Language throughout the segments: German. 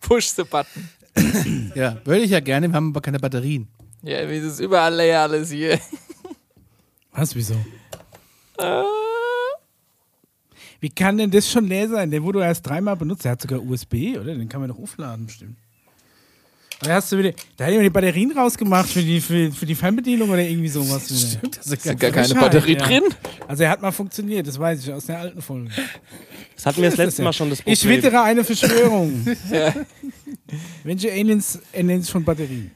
Push the button. Ja, würde ich ja gerne, wir haben aber keine Batterien. Ja, wie ist es überall leer alles hier. Was, wieso? Äh, Wie kann denn das schon leer sein? Der wurde erst dreimal benutzt. Der hat sogar USB, oder? Den kann man doch aufladen, bestimmt. Da hast du wieder, da hat jemand die Batterien rausgemacht für die, für, für die Fernbedienung oder irgendwie sowas. Stimmt, das ist Ist gar keine Batterie ja. drin. Also er hat mal funktioniert, das weiß ich aus der alten Folge. Das hatten wir das ist letzte? Mal schon das Problem. Ich wittere eine Verschwörung. Welche Aliens Aliens von Batterien?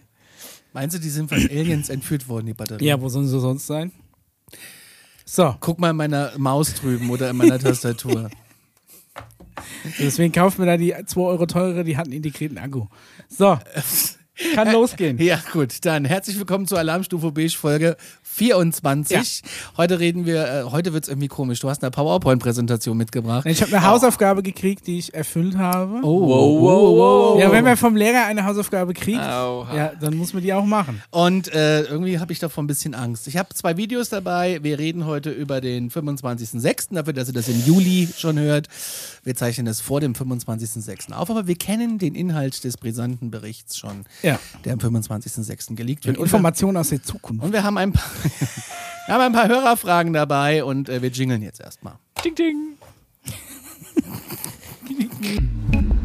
Meinst du, die sind von Aliens entführt worden, die Batterien? Ja, wo sollen sie sonst sein? So, Guck mal in meiner Maus drüben oder in meiner Tastatur. Deswegen kauft mir da die 2 Euro teure, die hat einen integrierten Akku. So, kann losgehen. Ja, gut, dann herzlich willkommen zur Alarmstufe Beige Folge 24. Heute reden wir, äh, heute wird es irgendwie komisch. Du hast eine PowerPoint-Präsentation mitgebracht. Ich habe eine Hausaufgabe gekriegt, die ich erfüllt habe. Oh, Wow, wow, wow. Ja, wenn man vom Lehrer eine Hausaufgabe kriegt, ja, dann muss man die auch machen. Und äh, irgendwie habe ich davon ein bisschen Angst. Ich habe zwei Videos dabei. Wir reden heute über den 25.06. Dafür, dass ihr das im Juli schon hört. Wir zeichnen das vor dem 25.06. auf, aber wir kennen den Inhalt des brisanten Berichts schon, Ja. der am 25.06. geleakt wird. Informationen aus der Zukunft. und wir haben ein paar, wir haben ein paar Hörerfragen dabei und äh, wir jingeln jetzt erstmal. Ding, ding.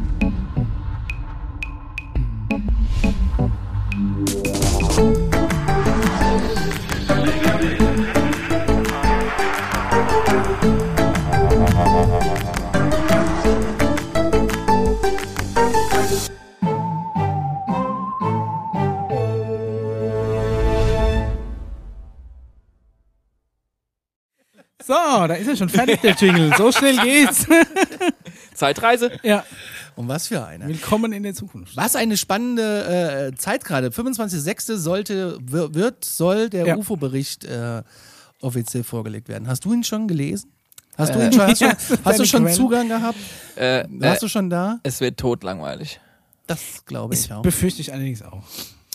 So, da ist er schon fertig, der Jingle. So schnell geht's. Zeitreise. ja. Und was für eine. Willkommen in der Zukunft. Was eine spannende äh, Zeit gerade. 25.06. sollte, wir- wird, soll der Ja. UFO-Bericht äh, offiziell vorgelegt werden. Hast du ihn schon gelesen? Hast du ihn schon, hast, Ja, ist hast du schon Quelle. Zugang gehabt? Äh, Warst äh, du schon da? es wird totlangweilig. Das glaube ich Das auch. befürchte ich allerdings auch.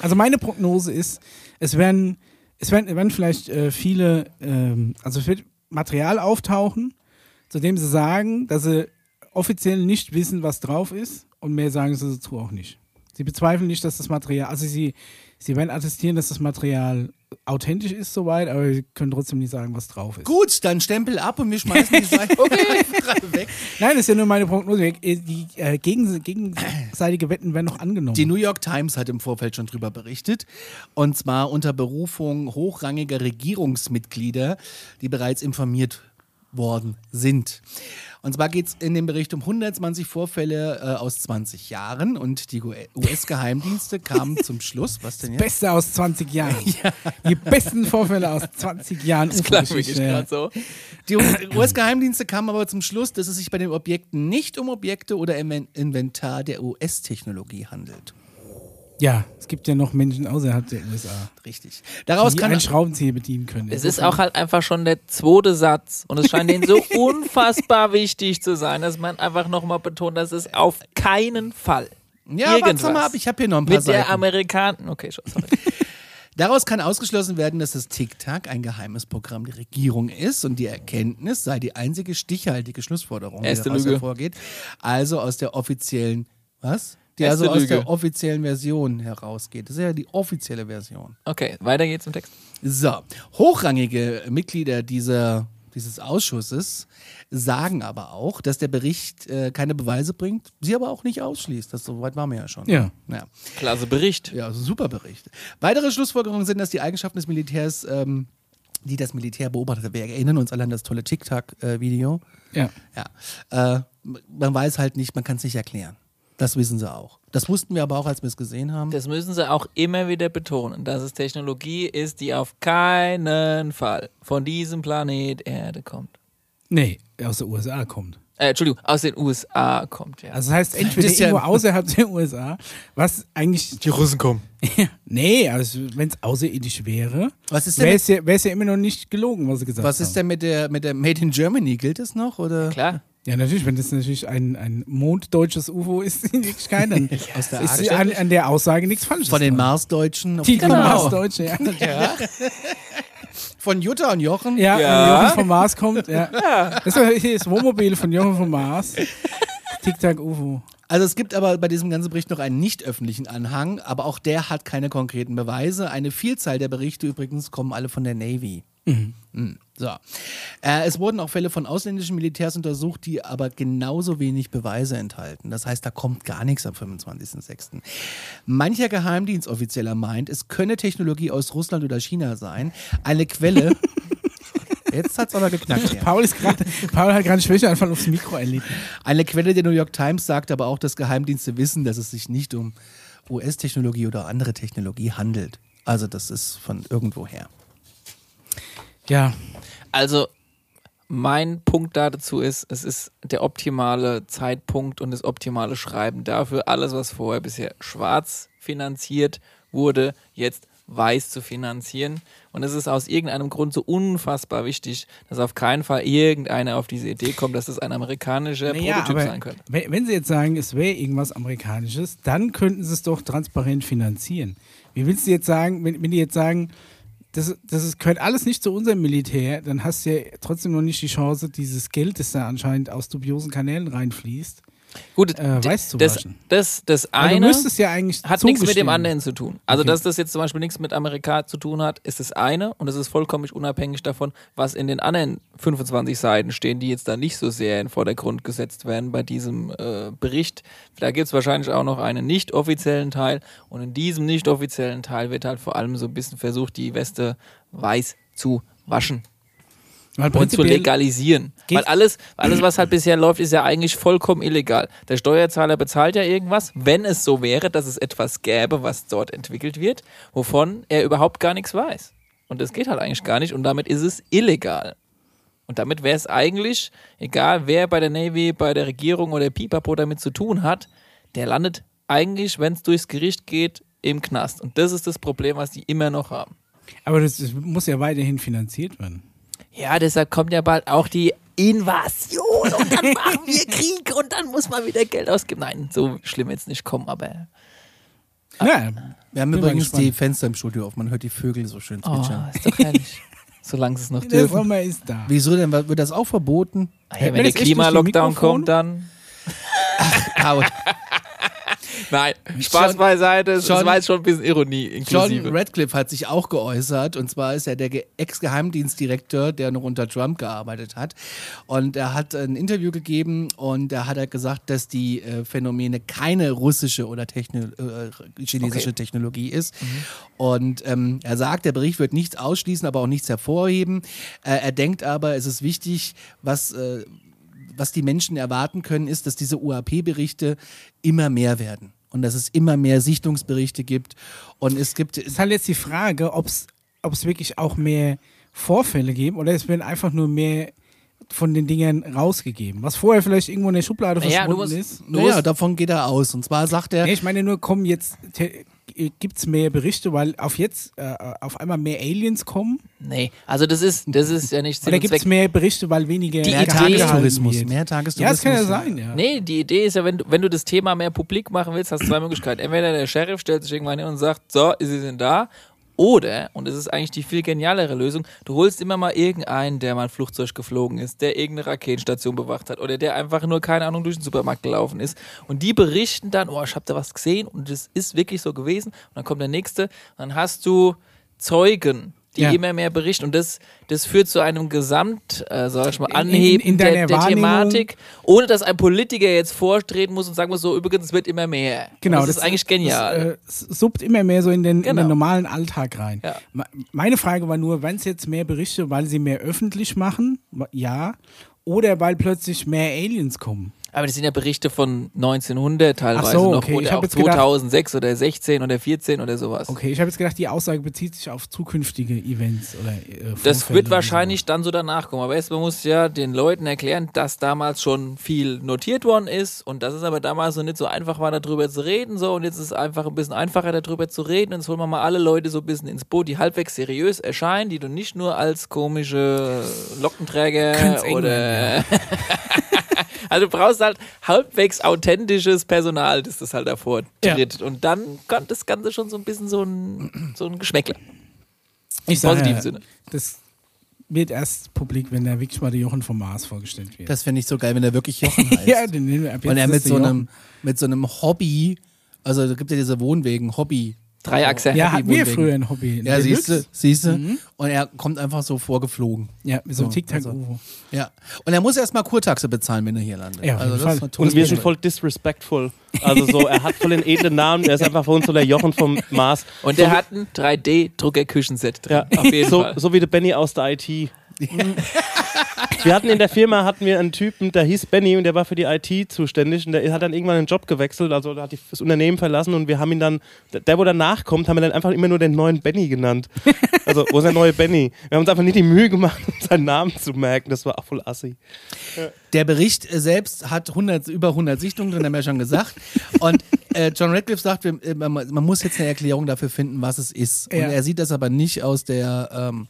Also meine Prognose ist, es werden, es werden, werden vielleicht äh, viele, ähm, also es wird Material auftauchen, zu dem sie sagen, dass sie offiziell nicht wissen, was drauf ist und mehr sagen sie dazu auch nicht. Sie bezweifeln nicht, dass das Material, also sie, sie werden attestieren, dass das Material authentisch ist soweit, aber sie können trotzdem nicht sagen, was drauf ist. Gut, dann Stempel ab und wir schmeißen die Seite weg. Nein, das ist ja nur meine Prognose. Die äh, gegen, gegenseitige Wetten werden noch angenommen. Die New York Times hat im Vorfeld schon drüber berichtet. Und zwar unter Berufung hochrangiger Regierungsmitglieder, die bereits informiert worden sind. Und zwar geht es in dem Bericht um 120 Vorfälle äh, aus 20 Jahren und die US-Geheimdienste kamen zum Schluss. Was denn jetzt? Beste aus 20 Jahren. Die besten Vorfälle aus 20 Jahren. Das klang wirklich ja. gerade so. Die US-Geheimdienste kamen aber zum Schluss, dass es sich bei den Objekten nicht um Objekte oder Inven- Inventar der US-Technologie handelt. Ja, es gibt ja noch Menschen außerhalb der USA, Richtig. Daraus die kann einen Schraubenzieher bedienen können. Es ist auch halt einfach schon der zweite Satz und es scheint denen so unfassbar wichtig zu sein, dass man einfach nochmal betont, dass es auf keinen Fall ja, warte irgendwas mal ab, ich habe hier noch ein paar mit der Seiten. Amerikaner. Okay, schon, sorry. Daraus kann ausgeschlossen werden, dass das TikTok ein geheimes Programm der Regierung ist und die Erkenntnis sei die einzige stichhaltige Schlussforderung, die Erste daraus Lüge. hervorgeht. Also aus der offiziellen, was? Die also aus Lüge. der offiziellen Version herausgeht. Das ist ja die offizielle Version. Okay, weiter geht's im Text. So, hochrangige Mitglieder dieser, dieses Ausschusses sagen aber auch, dass der Bericht äh, keine Beweise bringt, sie aber auch nicht ausschließt. Das soweit waren wir ja schon. Ja. ja. Klasse Bericht. Ja, super Bericht. Weitere Schlussfolgerungen sind, dass die Eigenschaften des Militärs, ähm, die das Militär beobachtet, wir erinnern uns alle an das tolle TikTok-Video. Ja. Ja. Äh, man weiß halt nicht, man kann es nicht erklären. Das wissen sie auch. Das wussten wir aber auch, als wir es gesehen haben. Das müssen sie auch immer wieder betonen, dass es Technologie ist, die auf keinen Fall von diesem Planet Erde kommt. Nee, aus der USA kommt. Äh, Entschuldigung, aus den USA kommt, ja. Also das heißt, entweder Das ist ja- irgendwo außerhalb der USA, was eigentlich. Die Russen kommen. Nee, also wenn es außerirdisch wäre, was ist denn, wäre es ja, ja immer noch nicht gelogen, was sie gesagt was haben. ist denn mit der, mit der Made in Germany? Gilt das noch? Oder? Klar. Ja, natürlich, wenn das natürlich ein, ein monddeutsches UFO ist, dann Aus der ist an, an der Aussage nichts Falsches. Von den. Marsdeutschen? auf Die Genau. Marsdeutsche, ja. Ja. Von Jutta und Jochen? Ja, Ja. wenn Jochen vom Mars kommt, ja. Das ist das Wohnmobil von Jochen vom Mars. Tic-Tac UFO. Also es gibt aber bei diesem ganzen Bericht noch einen nicht öffentlichen Anhang, aber auch der hat keine konkreten Beweise. Eine Vielzahl der Berichte übrigens kommen alle von der Navy. Mhm. So. Äh, es wurden auch Fälle von ausländischen Militärs untersucht, die aber genauso wenig Beweise enthalten. Das heißt, da kommt gar nichts am 25.06. Mancher Geheimdienstoffizieller meint, es könne Technologie aus Russland oder China sein. Eine Quelle. Jetzt hat's aber geknackt. Ja. Paul, ist grad, Paul hat gerade einen Schwächeanfall aufs Mikro erlitten. Eine Quelle der New York Times sagt aber auch, dass Geheimdienste wissen, dass es sich nicht um US-Technologie oder andere Technologie handelt. Also das ist von irgendwoher. Ja, Also, mein Punkt dazu ist, es ist der optimale Zeitpunkt und das optimale Schreiben dafür, alles, was vorher bisher schwarz finanziert wurde, jetzt weiß zu finanzieren. Und es ist aus irgendeinem Grund so unfassbar wichtig, dass auf keinen Fall irgendeiner auf diese Idee kommt, dass es ein amerikanischer naja, Prototyp sein könnte. wenn, wenn Sie jetzt sagen, es wäre irgendwas Amerikanisches, dann könnten Sie es doch transparent finanzieren. Wie willst du jetzt sagen, wenn, wenn die jetzt sagen, das, das ist, gehört alles nicht zu unserem Militär, dann hast du ja trotzdem noch nicht die Chance, dieses Geld, das da anscheinend aus dubiosen Kanälen reinfließt, Gut, äh, weiß zu das, waschen. das, das du eine ja hat nichts mit dem anderen zu tun. Also, Okay. dass das jetzt zum Beispiel nichts mit Amerika zu tun hat, ist das eine und es ist vollkommen unabhängig davon, was in den anderen 25 Seiten stehen, die jetzt da nicht so sehr in den Vordergrund gesetzt werden bei diesem äh, Bericht. Da gibt es wahrscheinlich auch noch einen nicht offiziellen Teil und in diesem nicht offiziellen Teil wird halt vor allem so ein bisschen versucht, die Weste weiß zu waschen und zu legalisieren. Weil alles, alles, was halt bisher läuft, ist ja eigentlich vollkommen illegal. Der Steuerzahler bezahlt ja irgendwas, wenn es so wäre, dass es etwas gäbe, was dort entwickelt wird, wovon er überhaupt gar nichts weiß. Und das geht halt eigentlich gar nicht und damit ist es illegal. Und damit wäre es eigentlich, egal wer bei der Navy, bei der Regierung oder Pipapo damit zu tun hat, der landet eigentlich, wenn es durchs Gericht geht, im Knast. Und das ist das Problem, was die immer noch haben. Aber das, das muss ja weiterhin finanziert werden. Ja, deshalb kommt ja bald auch die Invasion und dann machen wir Krieg und dann muss man wieder Geld ausgeben. Nein, so schlimm jetzt nicht kommen, aber Ja, Wir haben übrigens die Fenster im Studio auf. Man hört die Vögel so schön oh, zwitschern. ist doch herrlich. Solange es noch der dürfen. Sommer ist da. Wieso denn? Wird das auch verboten? Hey, Wenn wenn der Klimalockdown kommt, dann. Paul, Nein, Spaß John- beiseite. Es John- war jetzt schon ein bisschen Ironie John inklusive. Radcliffe hat sich auch geäußert. Und zwar ist er der Ge- Ex-Geheimdienstdirektor, der noch unter Trump gearbeitet hat. Und er hat ein Interview gegeben und da hat er gesagt, dass die äh, Phänomene keine russische oder Techno äh, chinesische Okay. Technologie ist. Und ähm, er sagt, der Bericht wird nichts ausschließen, aber auch nichts hervorheben. Äh, er denkt aber, es ist wichtig, was. Was die Menschen erwarten können, ist, dass diese UAP-Berichte immer mehr werden und dass es immer mehr Sichtungsberichte gibt und es gibt ist halt jetzt die Frage, ob es wirklich auch mehr Vorfälle geben oder es werden einfach nur mehr von den Dingern rausgegeben. Was vorher vielleicht irgendwo in der Schublade Naja, verschwunden musst- ist. naja, musst- davon geht er aus und zwar sagt er Nee, ich meine nur, kommen jetzt, gibt es mehr Berichte, weil auf jetzt äh, auf einmal mehr Aliens kommen? Nee, also das ist, das ist ja nicht Sinn Oder gibt es mehr Berichte, weil weniger Die mehr Tagestourismus, mehr Ja, Tagestourismus. das kann ja sein, ja. Nee, die Idee ist ja, wenn du, wenn du das Thema mehr publik machen willst, hast du zwei Möglichkeiten. Entweder der Sheriff stellt sich irgendwann hin und sagt, so, sie sind da. Oder, und das ist eigentlich die viel genialere Lösung, du holst immer mal irgendeinen, der mal ein Flugzeug geflogen ist, der irgendeine Raketenstation bewacht hat oder der einfach nur, keine Ahnung, durch den Supermarkt gelaufen ist. Und die berichten dann, oh, ich hab da was gesehen und das ist wirklich so gewesen. Und dann kommt der nächste, dann hast du Zeugen, die Ja. immer mehr berichten. Und das, das führt zu einem Gesamt, äh, sag ich mal, In- in- Anheben in der, der Thematik, ohne dass ein Politiker jetzt vortreten muss und sagen muss, so, übrigens, es wird immer mehr. Genau, Und das, ist eigentlich genial. Das, äh, suppt immer mehr so in den, in Genau. den normalen Alltag rein. Ja. Me- Meine Frage war nur, wenn es jetzt mehr Berichte, weil sie mehr öffentlich machen, ja, oder weil plötzlich mehr Aliens kommen. Aber das sind ja Berichte von 1900 teilweise Ach so, noch okay. Ich oder hab auch jetzt gedacht- 2006 oder 16 oder 14 oder sowas. Okay, ich habe jetzt gedacht, die Aussage bezieht sich auf zukünftige Events oder äh, Das wird oder wahrscheinlich dann so danach kommen. Aber erstmal muss ja den Leuten erklären, dass damals schon viel notiert worden ist und dass es aber damals so nicht so einfach war, darüber zu reden. So, und jetzt ist es einfach ein bisschen einfacher, darüber zu reden. Und jetzt holen wir mal alle Leute so ein bisschen ins Boot, die halbwegs seriös erscheinen, die du nicht nur als komische Lockenträger Können's eng oder. also du brauchst halt halbwegs authentisches Personal, das das halt davor Ja. tritt. Und dann kann das Ganze schon so ein bisschen so ein, so ein Geschmäckler. Ich positiven sage, Sinne. Das wird erst publik, wenn da wirklich mal der Jochen vom Mars vorgestellt wird. Das fände ich so geil, wenn er wirklich Jochen heißt. ja, den nehmen wir ab jetzt Und er mit der so, einem, mit so einem Hobby, also da gibt ja diese Wohnwegen, Hobby. Dreiachse. Ja, hatten wir früher ein Hobby. Ja, Deluxe. siehst du, siehst du. Mhm. Und er kommt einfach so vorgeflogen. Ja, mit so einem So, Tic-Tac-Uvo. Ja. Und er muss erstmal Kurtaxe bezahlen, wenn er hier landet. Ja, also das ist Und wir sind voll disrespectful. Also so, er hat voll den edlen Namen, er ist einfach für uns so der Jochen vom Mars. Und der hat ein 3D-Drucker-Küchenset drin. Ja, auf jeden so, Fall. so wie der Benny aus der IT. wir hatten in der Firma hatten wir einen Typen, der hieß Benny und der war für die IT zuständig und der hat dann irgendwann den Job gewechselt, also hat das Unternehmen verlassen und wir haben ihn dann, der wo danach kommt, haben wir dann einfach immer nur den neuen Benny genannt. Also, wo ist der neue Benny? Wir haben uns einfach nicht die Mühe gemacht, seinen Namen zu merken, das war auch voll assi. Der Bericht selbst hat 100, über 100 Sichtungen drin, haben wir ja schon gesagt. Und äh, John Radcliffe sagt, äh, man, man muss jetzt eine Erklärung dafür finden, was es ist. Und Ja. er sieht das aber nicht aus der ähm,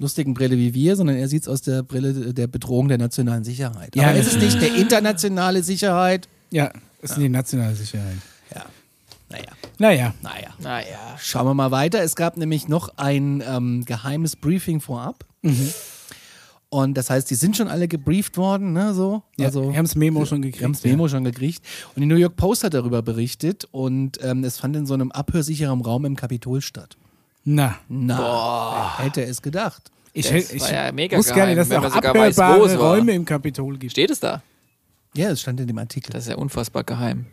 lustigen Brille wie wir, sondern er sieht es aus der Brille der Bedrohung der nationalen Sicherheit. Ja, aber ist es nicht der internationale Sicherheit? Ja, das ist die nationale Sicherheit. Ja. Naja, Naja, naja. Naja. Schauen wir mal weiter. Es gab nämlich noch ein ähm, geheimes Briefing vorab. Mhm. Und das heißt, die sind schon alle gebrieft worden, ne? So. ja, also, wir haben das Memo schon gekriegt. Wir haben das Memo schon gekriegt. Und die New York Post hat darüber berichtet und ähm, es fand in so einem abhörsicheren Raum im Kapitol statt. Na, Na, wer hätte es gedacht. ich, Das hätte- ich war ja mega wusste gar nicht, dass es auch weiß, abhörbare es war. Räume im Kapitol gibt. Steht es da? Ja, es stand in dem Artikel. Das ist ja unfassbar geheim.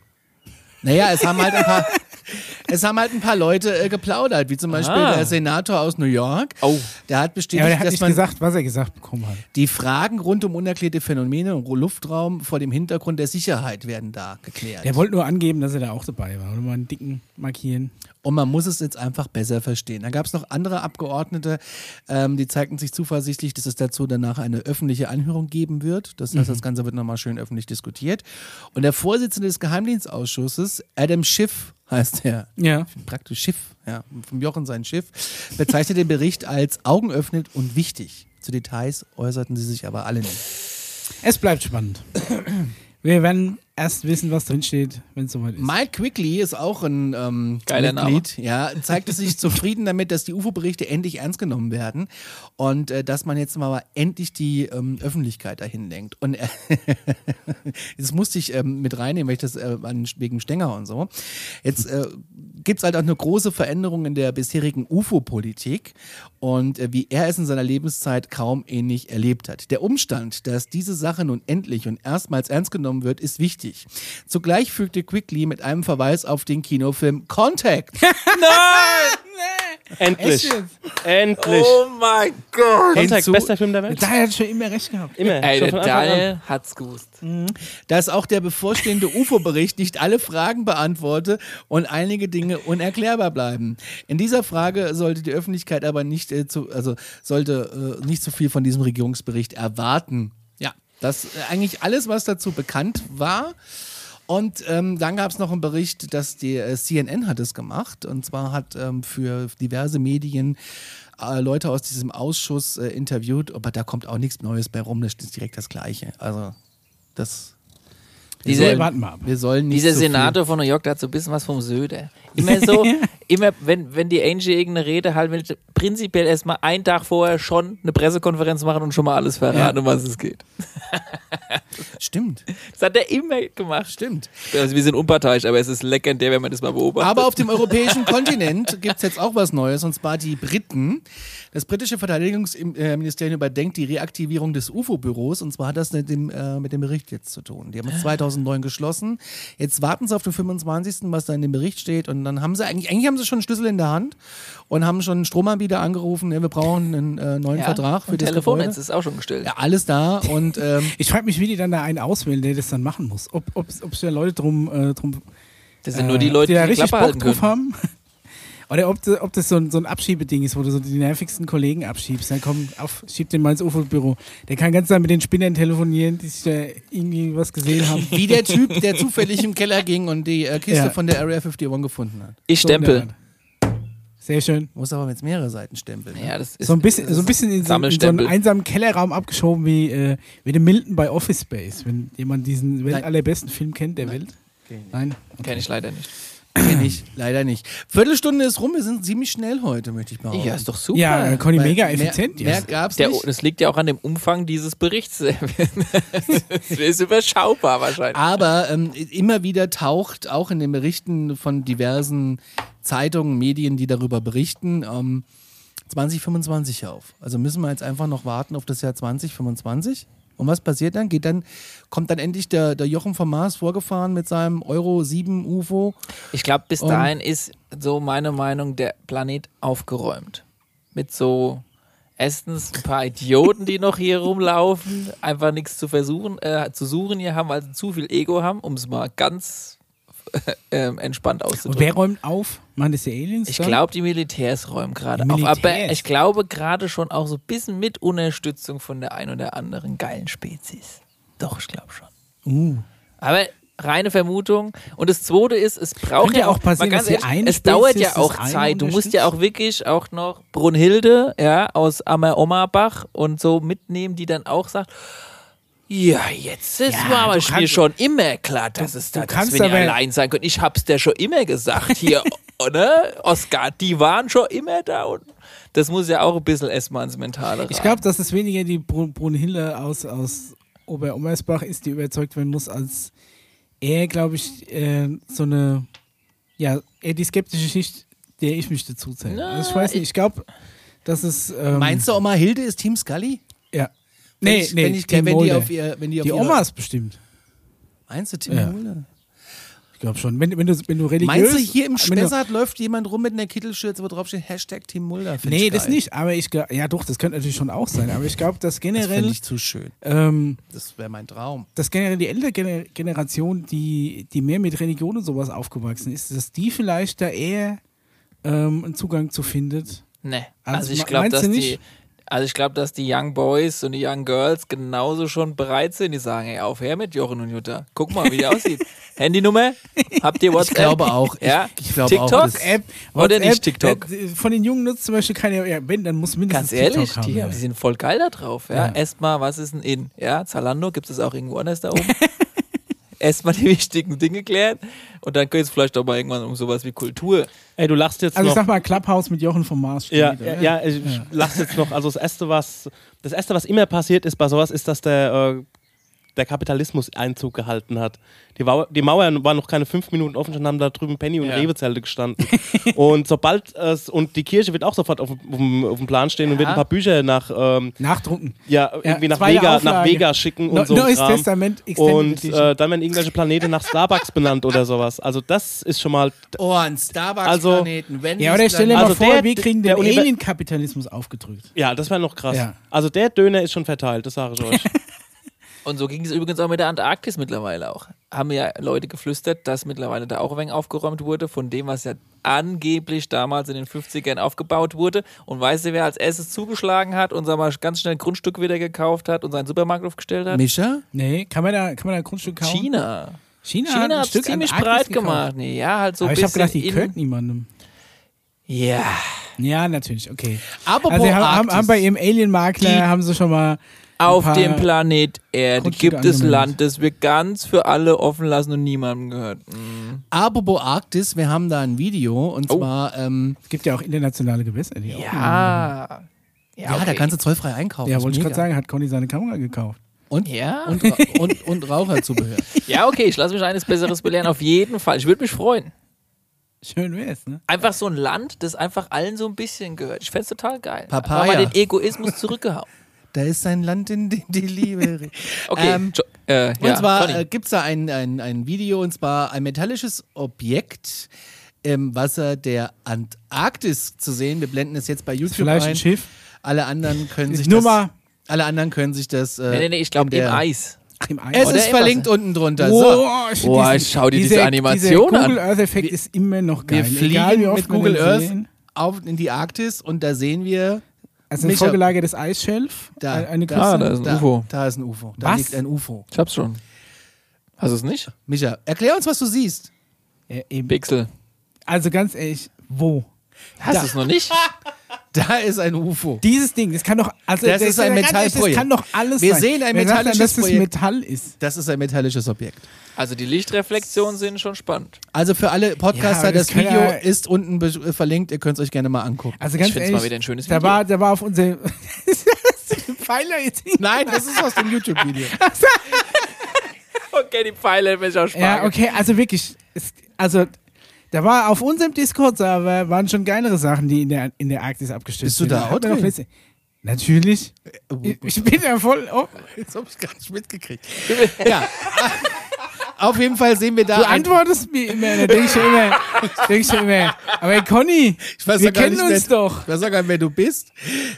Naja, es haben halt ein paar, es haben halt ein paar Leute äh, geplaudert, wie zum Beispiel Ah. der Senator aus New York. Oh. Der hat Ja, bestätigt, aber der hat dass nicht man gesagt, was er gesagt bekommen hat. die Fragen rund um unerklärte Phänomene im Luftraum vor dem Hintergrund der Sicherheit werden da geklärt. Der wollte nur angeben, dass er da auch dabei war. Oder mal einen dicken markieren. Und man muss es jetzt einfach besser verstehen. Dann gab es noch andere Abgeordnete, ähm, die zeigten sich zuversichtlich, dass es dazu danach eine öffentliche Anhörung geben wird. Das heißt, das Ganze wird nochmal schön öffentlich diskutiert. Und der Vorsitzende des Geheimdienstausschusses, Adam Schiff heißt er, Ja. praktisch Schiff, ja, vom Jochen sein Schiff, bezeichnet den Bericht als augenöffnend und wichtig. Zu Details äußerten sie sich aber alle nicht. Es bleibt spannend. Wir werden erst wissen, was drinsteht, wenn es soweit ist. Mike Quigley ist auch ein ähm, Geiler Mitglied, ja, zeigte sich zufrieden damit, dass die UFO-Berichte endlich ernst genommen werden und äh, dass man jetzt mal endlich die ähm, Öffentlichkeit dahin lenkt. Und äh, das musste ich ähm, mit reinnehmen, weil ich das äh, an, wegen Stenger und so. Jetzt äh, gibt es halt auch eine große Veränderung in der bisherigen UFO-Politik und äh, wie er es in seiner Lebenszeit kaum ähnlich erlebt hat. Der Umstand, dass diese Sache nun endlich und erstmals ernst genommen wird, ist wichtig. Zugleich fügte Quickly mit einem Verweis auf den Kinofilm Contact. Endlich. Echt jetzt? Endlich. Oh mein Gott. Contact, Hinzu- bester Film der Welt. Da hat schon immer recht gehabt. Immer. Ey, der. Daniel hat's gewusst. dass auch der bevorstehende UFO-Bericht nicht alle Fragen beantworte und einige Dinge unerklärbar bleiben. In dieser Frage sollte die Öffentlichkeit aber nicht äh, zu, also sollte äh, nicht zu viel von diesem Regierungsbericht erwarten. Das äh, eigentlich alles, was dazu bekannt war. Und ähm, dann gab es noch einen Bericht, dass die äh, CNN hat es gemacht. Und zwar hat ähm, für diverse Medien äh, Leute aus diesem Ausschuss äh, interviewt, aber da kommt auch nichts Neues bei rum, das ist direkt das Gleiche. Also das. wir Dieser- sollen- warten wir ab. Wir sollen nicht Dieser so Senator von New York, der hat so ein bisschen was vom Söder. Immer so, immer, wenn, wenn die Angie irgendeine Rede halt, will, prinzipiell erstmal einen Tag vorher schon eine Pressekonferenz machen und schon mal alles verraten, um was es geht. Stimmt, Das hat er immer gemacht. stimmt. Also wir sind unparteiisch, aber es ist legendär, wenn man das mal beobachtet. Aber auf dem europäischen Kontinent gibt es jetzt auch was Neues, und zwar die Briten. Das britische Verteidigungsministerium überdenkt die Reaktivierung des UFO-Büros, und zwar hat das mit dem, äh, mit dem Bericht jetzt zu tun. Die haben es 2009 geschlossen. Jetzt warten sie auf den 25., was da in dem Bericht steht, und dann haben sie eigentlich, eigentlich haben sie schon einen Schlüssel in der Hand und haben schon einen Stromanbieter angerufen, ja, wir brauchen einen äh, neuen ja, Vertrag für das Telefonnetz ist auch schon gestellt. Ja, alles da und ähm, Ich frage mich, wie die dann da einen auswählen, der das dann machen muss. Ob ob ob es ja Leute drum, äh, drum Das sind nur die Leute, die die da die richtig Klappe Bock drauf haben. Oder ob, das- ob das so ein, so ein Abschiebeding ist, wo du so die nervigsten Kollegen abschiebst. Dann komm, auf, schieb den mal ins UFO-Büro. Der kann ganz Zeit mit den Spinnern telefonieren, die sich da irgendwie was gesehen haben. wie der Typ, der zufällig im Keller ging und die äh, Kiste Ja. von der Area 51 gefunden hat. Ich So stempel. Sehr schön. Muss aber jetzt mehrere Seiten stempeln. Ne? Ja, das ist So ein bisschen, so ein bisschen in, so, in so einen einsamen Kellerraum abgeschoben wie, äh, wie der Milton bei Office Space. Wenn jemand diesen Welt Nein. allerbesten Film kennt der Welt. Okay. Nein? Kenn ich leider nicht. Kenn ich leider nicht. Viertelstunde ist rum, wir sind ziemlich schnell heute, möchte ich behaupten. Ja, ist doch super. Ja, Conny, mega mehr- effizient. Mehr jetzt. gab's Der, nicht. das liegt ja auch an dem Umfang dieses Berichts. das ist überschaubar wahrscheinlich. Aber ähm, immer wieder taucht auch in den Berichten von diversen Zeitungen, Medien, die darüber berichten, ähm, 2025 auf. Also müssen wir jetzt einfach noch warten auf das Jahr 2025. Und was passiert dann? Geht dann, kommt dann endlich der, der Jochen vom Mars vorgefahren mit seinem Euro 7 UFO. Ich glaube, bis Und- dahin ist so meine Meinung der Planet aufgeräumt. Mit so erstens ein paar Idioten, die noch hier rumlaufen, einfach nichts zu versuchen, äh, zu suchen hier haben, weil sie zu viel Ego haben, um es mal ganz ähm, entspannt Und wer auszudrücken. räumt auf? Machen das die Aliens? Ich glaube, die Militärs räumen gerade auf. Aber ich glaube gerade schon auch so ein bisschen mit Unterstützung von der ein oder anderen geilen Spezies. Doch, ich glaube schon. Uh. Aber reine Vermutung. Und das Zweite ist, es braucht Könnte ja auch auch, passieren, ganz ehrlich, es dauert Spezies ja auch Zeit. Du musst ja auch wirklich auch noch Brunhilde, ja, aus Ammer-Ommerbach und so mitnehmen, die dann auch sagt, ja, jetzt ist Ja, war kannst- schon immer klar, dass es du da, dass kannst wir allein sein können. Ich hab's dir schon immer gesagt hier, oder? Oscar, die waren schon immer da und das muss ja auch ein bisschen erstmal ins Mentale rein. Ich glaube, dass es weniger die Brun Brunhilde aus, aus Ober-Ommersbach ist, die überzeugt werden muss, als eher, glaube ich, äh, so eine, ja, eher die skeptische Schicht, der ich mich dazu zähle. Na, also ich weiß nicht, ich glaube, dass es. Ähm, Meinst du, Oma Hilde ist Team Scully? Ja. Nee, ich, nee, wenn, ich, wenn die auf ihr, wenn die auf Die Omas bestimmt. Meinst du Team Ja. Mulder? Ich glaube schon. Wenn, wenn, du, wenn du religiös. Meinst du, hier im Spessart läuft jemand rum mit einer Kittelschürze, wo drauf steht Hashtag Team Mulder? Nee, das nicht. Aber ich glaube, ja doch, das könnte natürlich schon auch sein. Aber ich glaube, dass Das generell, finde ich zu schön. ähm, Das wäre mein Traum. dass generell die ältere Gener Generation, die, die mehr mit Religion und sowas aufgewachsen ist, dass die vielleicht da eher ähm, einen Zugang zu findet. Nee. Also, Also, ich glaube, dass die. Also ich glaube, dass die Young Boys und die Young Girls genauso schon bereit sind. Die sagen, ey, auf her mit Jochen und Jutta. Guck mal, wie die aussieht. Handynummer? Habt ihr WhatsApp? Ich glaube auch. Ich, Ja? ich glaube TikTok? auch. App, Oder nicht TikTok? äh, Von den Jungen nutzt zum Beispiel keine, ja, wenn, dann muss mindestens Ganz ehrlich, TikTok haben. die, ja. die sind voll geil da drauf. Ja? Ja. Erstmal, was ist denn in? Ja, Zalando, gibt es auch irgendwo anders da oben? Erstmal die wichtigen Dinge klären und dann geht es vielleicht auch mal irgendwann um sowas wie Kultur. Ey, du lachst jetzt Also ich noch. sag mal, Clubhouse mit Jochen vom Mars steht. Ja, oder? ja, ja, ich Ja. lach's jetzt noch. Also das erste, was das erste, was immer passiert ist bei sowas, ist, dass der, äh, der Kapitalismus Einzug gehalten hat. Die, Mauer, die Mauern waren noch keine fünf Minuten offen, schon haben da drüben Penny und Ja. Rewe-Zelte gestanden. und sobald es und die Kirche wird auch sofort auf, dem- auf, auf dem Plan stehen und wird ein paar Bücher nach ähm, Nachdrucken. ja, irgendwie nach zweite Vega, Auflage. nach Vega schicken und No, so. ein Neues Kram. Testament, Extended Und äh, dann werden irgendwelche Planeten nach Starbucks benannt oder sowas. Also das ist schon mal oh, ein Also- Starbucks-Planeten. Wendy's ja, oder stell dir Also mal vor, der- wir kriegen der den Alien-Kapitalismus aufgedrückt. Ja, das wäre noch krass. Ja. Also der Döner ist schon verteilt, das sage ich euch. Und so ging es übrigens auch mit der Antarktis mittlerweile auch. Haben ja Leute geflüstert, dass mittlerweile da auch ein wenig aufgeräumt wurde von dem, was ja angeblich damals in den 50ern aufgebaut wurde. Und weißt du, wer als erstes zugeschlagen hat und sag mal, ganz schnell ein Grundstück wieder gekauft hat und seinen Supermarkt aufgestellt hat? Mischa? Nee, kann man da, kann man da ein Grundstück kaufen? China. China, China hat es Stück ziemlich breit gemacht. Nee, ja, halt so Aber ich habe gedacht, die gehört niemandem. Ja. Ja, natürlich, okay. Apropos Also haben, haben, haben bei ihrem Alien-Makler haben sie schon mal Auf dem Planet Erde gibt es. Land, das wir ganz für alle offen lassen und niemandem gehört. Mhm. Apropos Arktis, wir haben da ein Video und Oh. zwar, ähm, Es gibt ja auch internationale Gewässer. Die auch Ja. ja, okay. da kannst du zollfrei einkaufen. Ja, wollte ich gerade sagen, hat Conny seine Kamera gekauft. Und, Ja. und, und, und Raucherzubehör. Ja, okay, ich lasse mich eines Besseres belehren, auf jeden Fall. Ich würde mich freuen. Schön wär's, ne? Einfach so ein Land, das einfach allen so ein bisschen gehört. Ich fände es total geil. Papaya. Aber mal den Egoismus zurückgehauen. Da ist ein Land, in dem die Liebe. Okay, Ähm, jo äh, Und ja, zwar äh, gibt es da ein, ein, ein Video, und zwar ein metallisches Objekt im Wasser der Antarktis zu sehen. Wir blenden es jetzt bei YouTube Vielleicht ein. ein Schiff. Alle anderen können sich Nur das, mal alle anderen können sich das. Äh, nee, nee, nee, ich glaube im der- Eis. Im Eis. Es Oder ist verlinkt Wasser. unten drunter. So. Boah, ich Boah, diesen- schau dir diese dieser- Animation dieser an. Google Earth Effekt ist immer noch geil. Wir fliegen Egal, wie oft mit Google den Earth auf in die Arktis und da sehen wir Also ein Micha. vorgelagertes Eisschelf. da, ein- eine da, Küste. Ah, da ist ein da, UFO. Da ist ein UFO. Da Was? liegt ein UFO. Ich hab's schon. Hast du es nicht? Micha, erklär uns, was du siehst. Ja, eben. Pixel. Also ganz ehrlich, wo? Hast du es noch nicht? Da ist ein UFO. Dieses Ding, das kann doch. Also, Das ist ein Metallprojekt. Das kann doch alles Wir sein. sehen ein Wer sagt metallisches dass das Projekt. Metall ist. Das ist ein metallisches Objekt. Also die Lichtreflexionen sind schon spannend. Also für alle Podcaster, Ja, das das Video ja- ist unten äh, verlinkt. Ihr könnt es euch gerne mal angucken. Also ganz find's ehrlich, mal wieder ein schönes Da Video. war, da war auf unserem. Pfeiler jetzt. Nein, das ist aus dem YouTube-Video. Okay, die Pfeile, wenn ich auch sparen. Ja, okay, also wirklich. Es, also, da war auf unserem Discord-Server waren schon geilere Sachen, die in der, in der Arktis abgestürzt Bist du da sind. auch drin? Natürlich. Ich, ich bin ja voll. Oh, Jetzt habe ich gar nicht mitgekriegt. ja. Auf jeden Fall sehen wir da. du antwortest mir immer. Da denke ich schon immer. Denk ich schon immer. Aber Conny, Ich weiß wir kennen nicht, uns wer, doch. Ich weiß gar nicht, wer du bist.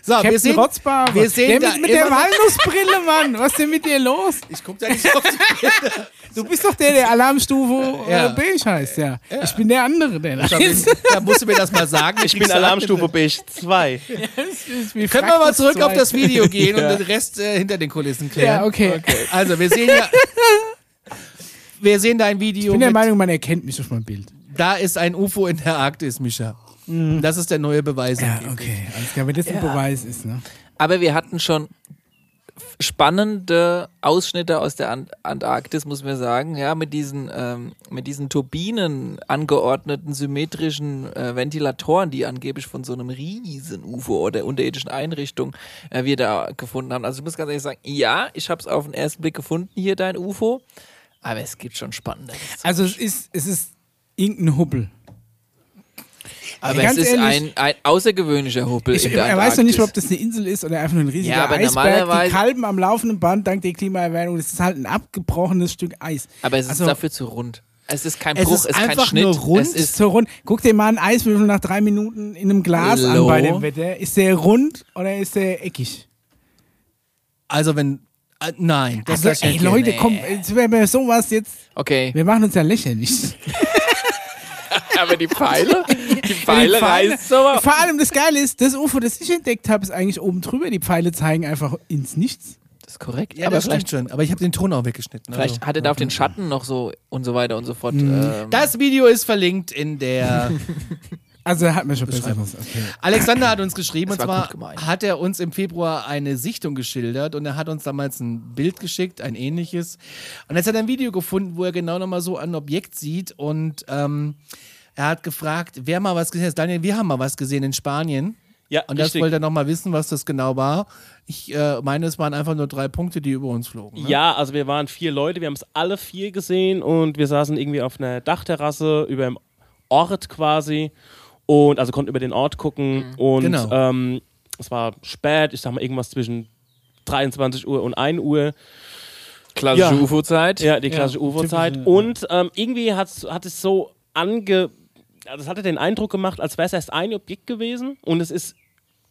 So, wir Captain sehen, Rotzbar. wir sehen der da mit, mit der Walnussbrille, Mann. Was ist denn mit dir los? Ich guck da nicht auf die Du bist doch der, der Alarmstufe Ja. äh, beige heißt, ja. Ich bin der andere, der da ist. Da musst du mir das mal sagen. Ich bin Alarmstufe Beige 2. Wie Können wir mal zurück auf zwei. das Video gehen und den Rest äh, hinter den Kulissen klären? Ja, okay. Also, wir sehen ja. Wir sehen da ein Ich Video. bin der mit, Meinung, man erkennt mich auf meinem Bild. da ist ein UFO in der Arktis, Micha. Das ist der neue Beweis. Ja, okay. Alles klar, wenn das ein Beweis ist, ne? Aber wir hatten schon spannende Ausschnitte aus der Ant Antarktis, muss man sagen, ja, mit diesen, ähm, mit diesen Turbinen angeordneten symmetrischen äh, Ventilatoren, die angeblich von so einem riesen UFO oder unterirdischen Einrichtung äh, wir da gefunden haben. Also ich muss ganz ehrlich sagen, ja, ich habe es auf den ersten Blick gefunden, hier dein UFO, aber es gibt schon spannende. Also es ist, es ist irgendein Hubbel. Aber ganz es ist ehrlich, ein, ein außergewöhnlicher Hubbel Ich, in der er weiß noch nicht, ob das eine Insel ist oder einfach nur ein riesiger Ja, aber Eisberg. normalerweise- Die Kalben am laufenden Band dank der Klimaerwärmung. Das ist halt ein abgebrochenes Stück Eis. Aber es ist Also- dafür zu rund. Es ist kein Es Bruch, ist es ist kein einfach Schnitt. nur rund. Es ist so rund. Guck dir mal einen Eiswürfel nach drei Minuten in einem Glas Hallo? an bei dem Wetter. Ist der rund oder ist der eckig? Also, wenn. Äh, nein, das Also, ey, Leute, gehen. komm, wäre mir sowas jetzt. okay. Wir machen uns ja lächerlich. Aber die Pfeile, die Die Pfeile reißt so. Vor allem das Geile ist, das UFO, das ich entdeckt habe, ist eigentlich oben drüber. Die Pfeile zeigen einfach ins Nichts. Das ist korrekt. Ja, aber das vielleicht, schon. Aber ich habe den Ton auch weggeschnitten. vielleicht also. hat er da auf den Schatten noch so und so weiter und so fort. Ähm, Das Video ist verlinkt in der. Also hat mir schon besseres. Okay. Alexander hat uns geschrieben Das und war zwar hat er uns im Februar eine Sichtung geschildert und er hat uns damals ein Bild geschickt, ein ähnliches. Und jetzt hat er ein Video gefunden, wo er genau nochmal so ein Objekt sieht und ähm, er hat gefragt, wer mal was gesehen hat. Daniel, wir haben mal was gesehen in Spanien. Ja, Und das richtig. wollte er nochmal wissen, was das genau war. Ich äh, meine, es waren einfach nur drei Punkte, die über uns flogen. Ne? Ja, also wir waren vier Leute, wir haben es alle vier gesehen und wir saßen irgendwie auf einer Dachterrasse über dem Ort quasi und also konnten über den Ort gucken und Genau. ähm, es war spät, ich sag mal irgendwas zwischen 23 Uhr und 1 Uhr. klassische Ja. UFO-Zeit. Ja, die klassische UFO-Zeit. typische, Und ähm, irgendwie hat's, hat es so ange. Also es hatte den Eindruck gemacht, als wäre es erst ein Objekt gewesen und es ist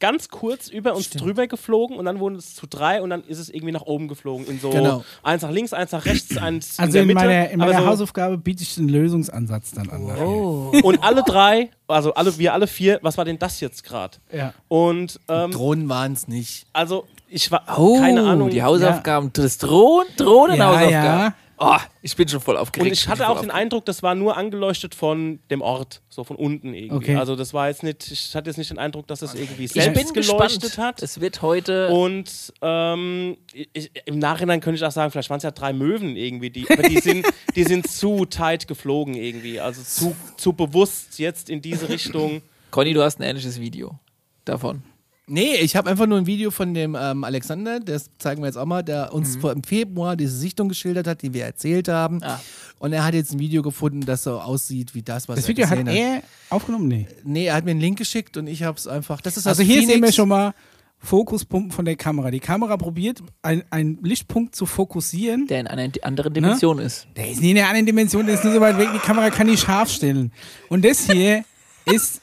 ganz kurz über uns drüber geflogen und dann wurde es zu drei und dann ist es irgendwie nach oben geflogen. In so Genau. eins nach links, eins nach rechts, eins Also in der in, Mitte. meiner, in meiner aber so, Hausaufgabe biete ich den Lösungsansatz dann an. Oh. Und alle drei, also alle, wir alle vier, was war denn das jetzt gerade? Ja. Und ähm, Drohnen waren es nicht. also ich war Oh, keine Ahnung. die Hausaufgaben, das Drohnen, Drohnenhausaufgaben. Ja, Oh, ich bin schon voll aufgeregt. Und ich hatte bin auch den Eindruck, das war nur angeleuchtet von dem Ort, so von unten irgendwie. Okay. Also das war jetzt nicht, ich hatte jetzt nicht den Eindruck, dass es irgendwie Ich selbst bin geleuchtet gespannt. hat. Es wird heute. Und ähm, ich, im Nachhinein könnte ich auch sagen, vielleicht waren es ja drei Möwen irgendwie, die, aber die sind, die sind zu tight geflogen irgendwie. Also zu, zu bewusst jetzt in diese Richtung. Conny, du hast ein ähnliches Video davon. Nee, ich habe einfach nur ein Video von dem ähm, Alexander, das zeigen wir jetzt auch mal, der Mhm. uns vor, im Februar diese Sichtung geschildert hat, die wir erzählt haben. Ah. Und er hat jetzt ein Video gefunden, das so aussieht wie das, was Das er Video hat gesehen er aufgenommen? Nee. Nee, er hat mir einen Link geschickt und ich habe es einfach. Das ist Also hier Phoenix. sehen wir schon mal Fokuspunkt von der Kamera. Die Kamera probiert, ein- einen Lichtpunkt zu fokussieren. Der in einer anderen Dimension ist. Der ist nie in einer anderen Dimension, der ist nur so weit weg, die Kamera kann nicht scharf stellen. Und das hier ist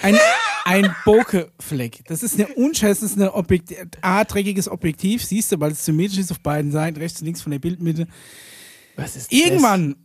ein, ein Bokeh-Fleck. Das ist eine Unscheiß, das ist ein Objekt A-dreckiges Objektiv, siehst du, weil es symmetrisch ist auf beiden Seiten, rechts und links von der Bildmitte. Was ist Irgendwann,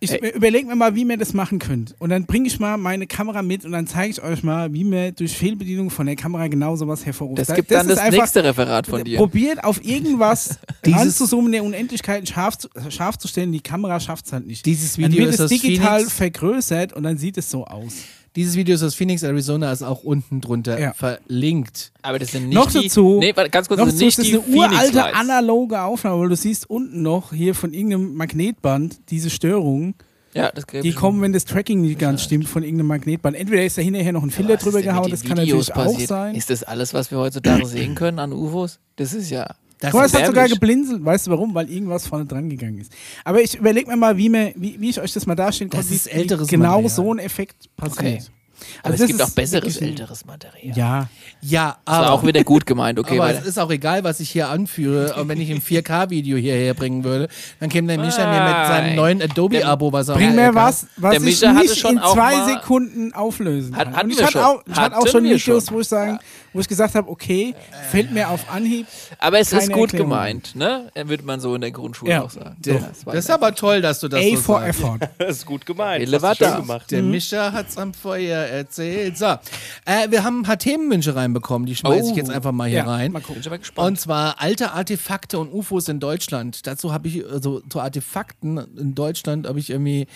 ich Ey. überlege mir mal, wie ihr das machen könnt. Und dann bringe ich mal meine Kamera mit und dann zeige ich euch mal, wie man durch Fehlbedienung von der Kamera genau sowas hervorruft. Das Da- gibt dann ist das einfach- nächste Referat von dir. Probiert auf irgendwas ranzuzoomen, der Unendlichkeit scharf zu, scharf zu stellen. Die Kamera schafft es halt nicht. Dieses dann Video wird ist es digital Phoenix. vergrößert und dann sieht es so aus. Dieses Video ist aus Phoenix, Arizona, ist auch unten drunter Ja. verlinkt. Aber das sind nicht Noch die, dazu- Nee, warte, ganz kurz, Noch das so, sind ist nicht das die eine uralte Lights. analoge Aufnahme, weil du siehst unten noch hier von irgendeinem Magnetband diese Störungen, Ja, das die kommen, wenn das Tracking nicht ganz stimmt von irgendeinem Magnetband. Entweder ist da hinterher noch ein Filter ist drüber gehauen, das kann Videos natürlich auch passiert? sein. Ist das alles, was wir heutzutage sehen können an UFOs? Das ist ja. Das ist hat sogar erbärmlich. geblinzelt, weißt du warum? Weil irgendwas vorne dran gegangen ist. Aber ich überlege mir mal, wie, mir, wie, wie ich euch das mal darstellen Das konnte, wie- ist älteres wie genau Material. so ein Effekt passiert. Okay. Aber Also es gibt auch besseres, älteres Material. Ja, ja, Das war aber, auch wieder gut gemeint, okay, aber weil es ist auch egal, was ich hier anführe. Und wenn ich ein 4K-Video hierher bringen würde, dann käme der Micha mir mit seinem neuen Adobe-Abo, was er bring auch mir was, was Der ich nicht schon in auch zwei mal- Sekunden auflösen Hat- kann. hatten Und ich wir hatte schon. auch, ich hatte auch Hatten schon Videos, schon. wo ich sagen, wo ich gesagt habe, okay, fällt mir auf Anhieb. Aber es ist gut Erklärung. gemeint, ne? Würde man so in der Grundschule Ja. auch sagen. Der, Ja, das ist aber toll, dass du das A so for sagst. effort. Das ist gut gemeint. Gemacht. Der Mischer hat's am Feuer erzählt. So, äh, wir haben ein paar Themenwünsche reinbekommen, die schmeiße ich Oh. jetzt einfach mal hier Ja, rein. mal gucken. Bin ich aber gespannt. Und zwar alte Artefakte und UFOs in Deutschland. Dazu habe ich, also zu Artefakten in Deutschland habe ich irgendwie.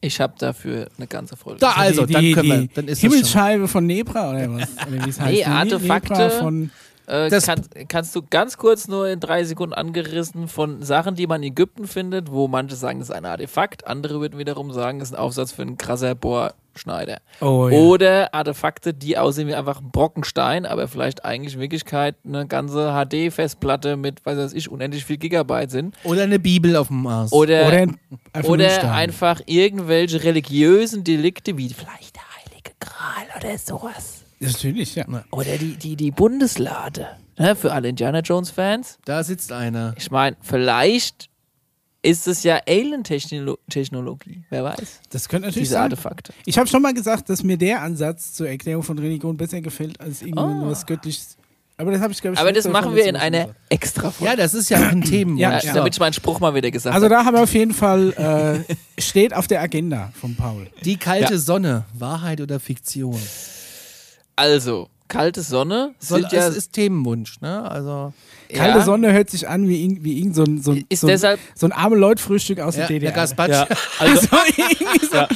ich habe dafür eine ganze Folge. Da, also, die, dann die, können wir, die dann ist das schon. Himmelscheibe von Nebra oder was? Oder wie es heißt. Nee, Ne? Artefakte. Nebra von Äh, Das- kann, kannst du ganz kurz nur in drei Sekunden angerissen von Sachen, die man in Ägypten findet, wo manche sagen, das ist ein Artefakt, andere würden wiederum sagen, das ist ein Aufsatz für einen krasser Bohrschneider. Oh, ja. Oder Artefakte, die aussehen wie einfach ein Brockenstein, aber vielleicht eigentlich in Wirklichkeit eine ganze HD-Festplatte mit, weiß ich, unendlich viel Gigabyte sind. Oder eine Bibel auf dem Mars. Oder, Oder ein- oder einfach irgendwelche religiösen Delikte, wie vielleicht der Heilige Gral oder sowas. Natürlich, ja. Oder die, die, die Bundeslade. Ne, für alle Indiana Jones-Fans. Da sitzt einer. Ich meine, vielleicht ist es ja Alien-Technologie. Wer weiß. Das könnte natürlich Diese sein. Artefakte. Ich habe schon mal gesagt, dass mir der Ansatz zur Erklärung von Religion besser gefällt als irgendwas Oh. was Göttliches. Aber das habe ich, glaube ich, Aber das machen wir in einer extra Folge. Ja, das ist ja auch ein Themenwunsch. Ja, Ja, damit ich meinen Spruch mal wieder gesagt Also habe. da haben wir auf jeden Fall, äh, steht auf der Agenda von Paul. Die kalte Ja. Sonne, Wahrheit oder Fiktion? Also, kalte Sonne Soll, sind ja, es ist Themenwunsch, ne? Also Kalte ja, Sonne hört sich an wie, irgend- wie irgend so ein, so ein, Ist so ein, deshalb- so ein arme Leutfrühstück aus ja, der der DDR. Gaspatsch. Ja, also, so irgendwie so ja.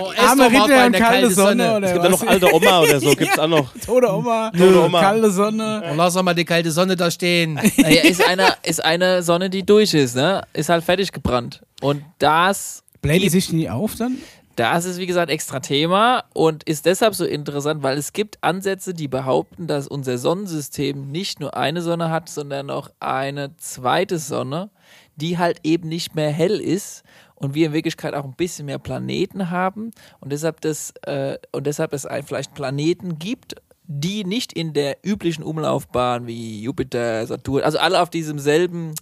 Oh, arme Ritter bei und der kalte kalten Sonne, Sonne. oder es gibt ja was? noch alte Oma oder so, gibt's auch noch. Tote Oma, Tote Oma. kalte Sonne. Und lass doch mal die kalte Sonne da stehen. naja, ist, eine, ist eine Sonne, die durch ist, ne? Ist halt fertig gebrannt. Und das Bläht die sich nie auf dann? Das ist, wie gesagt, extra Thema und ist deshalb so interessant, weil es gibt Ansätze, die behaupten, dass unser Sonnensystem nicht nur eine Sonne hat, sondern auch eine zweite Sonne, die halt eben nicht mehr hell ist und wir in Wirklichkeit auch ein bisschen mehr Planeten haben und deshalb, das, äh, und deshalb es ein, vielleicht Planeten gibt, die nicht in der üblichen Umlaufbahn wie Jupiter, Saturn, also alle auf diesem selben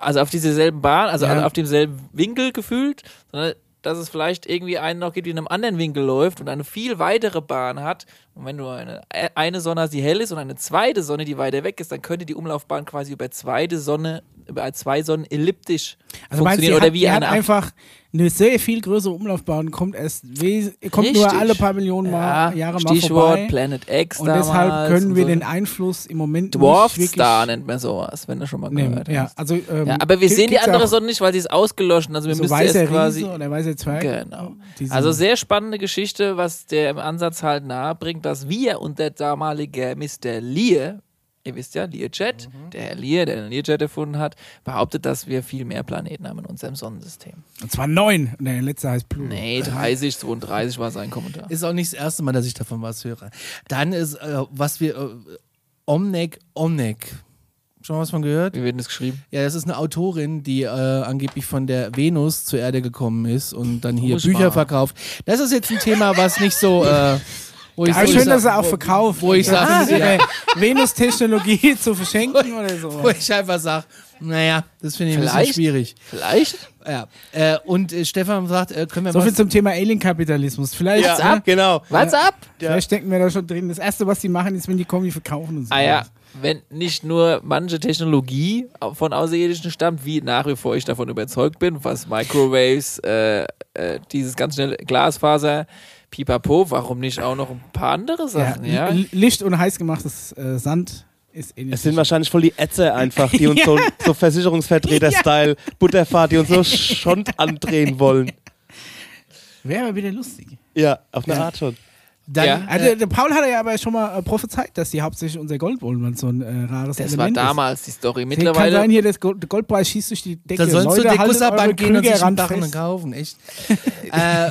also auf dieselben Bahn, also Ja. alle auf demselben Winkel gefühlt, sondern dass es vielleicht irgendwie einen noch gibt, die in einem anderen Winkel läuft und eine viel weitere Bahn hat. Und wenn du eine, eine Sonne die hell ist und eine zweite Sonne, die weiter weg ist, dann könnte die Umlaufbahn quasi über zweite Sonne, über zwei Sonnen elliptisch Also funktionieren oder hat, wie die hat eine einfach eine sehr viel größere Umlaufbahn kommt erst kommt nur Richtig. alle paar Millionen mal, ja, Jahre mal Stichwort vorbei. Planet X Und deshalb können und wir so. den Einfluss im Moment Dwarf nicht Star nennt man sowas, wenn du schon mal nehmen. gehört Ja, hast. also, ähm, Ja, aber wir sehen die andere Sonne nicht, weil sie ist ausgelöscht. Also wir so müssen weißer erst quasi Riese oder weißer Zwerg. Genau. Also sehr spannende Geschichte, was der im Ansatz halt nahe bringt, dass wir und der damalige Mr. Lear, ihr wisst ja, Learjet, der Herr Lear, der den Learjet erfunden hat, behauptet, dass wir viel mehr Planeten haben in unserem Sonnensystem. Und zwar neun. Und der letzte heißt Pluto. Nee, 30, 32 war sein Kommentar. Ist auch nicht das erste Mal, dass ich davon was höre. Dann ist, äh, was wir, äh, Omnek Omnek. Schon mal was von gehört? Wie wird denn das geschrieben? Ja, das ist eine Autorin, die äh, angeblich von der Venus zur Erde gekommen ist und dann hier Bücher mal. verkauft. Das ist jetzt ein Thema, was nicht so. Äh, wo ich Ja, so schön, dass er auch wo- verkauft. Wo ich sage, Ah, ja, ihre Venus-Technologie zu verschenken oder so. wo ich einfach sage, naja, das finde ich ein bisschen Vielleicht? schwierig. Vielleicht? Ja. Äh, und äh, Stefan sagt, äh, können wir So was viel zum Thema Alien-Kapitalismus. Vielleicht, Ja, ne? genau. What's up? Vielleicht stecken wir da schon drin. Das Erste, was die machen, ist, wenn die kommen, die verkaufen und so. Ah ja, wenn nicht nur manche Technologie von Außerirdischen stammt, wie nach wie vor ich davon überzeugt bin, was Microwaves, äh, äh, dieses ganz schnelle Glasfaser, Pipapo, warum nicht auch noch ein paar andere Ja, Sachen, ja? L- Licht und heiß gemachtes äh, Sand ist ähnlich. Es sind wahrscheinlich voll die Ätze einfach, die uns so, so Versicherungsvertreter-Style Butterfahrt, die uns so Schond andrehen wollen. Wäre aber wieder lustig. Ja, auf eine Art schon. Dann, Ja. Also, der Paul hatte ja aber schon mal äh, prophezeit, dass die hauptsächlich unser Gold wollen, weil es so ein äh, rares Das war Element damals die Story. ist. Kann sein, Mittlerweile. hier das Gold, der Goldpreis schießt durch die Decke. da sollst du Leute, eure Gusserbank gehen und sich einen kaufen, echt. äh,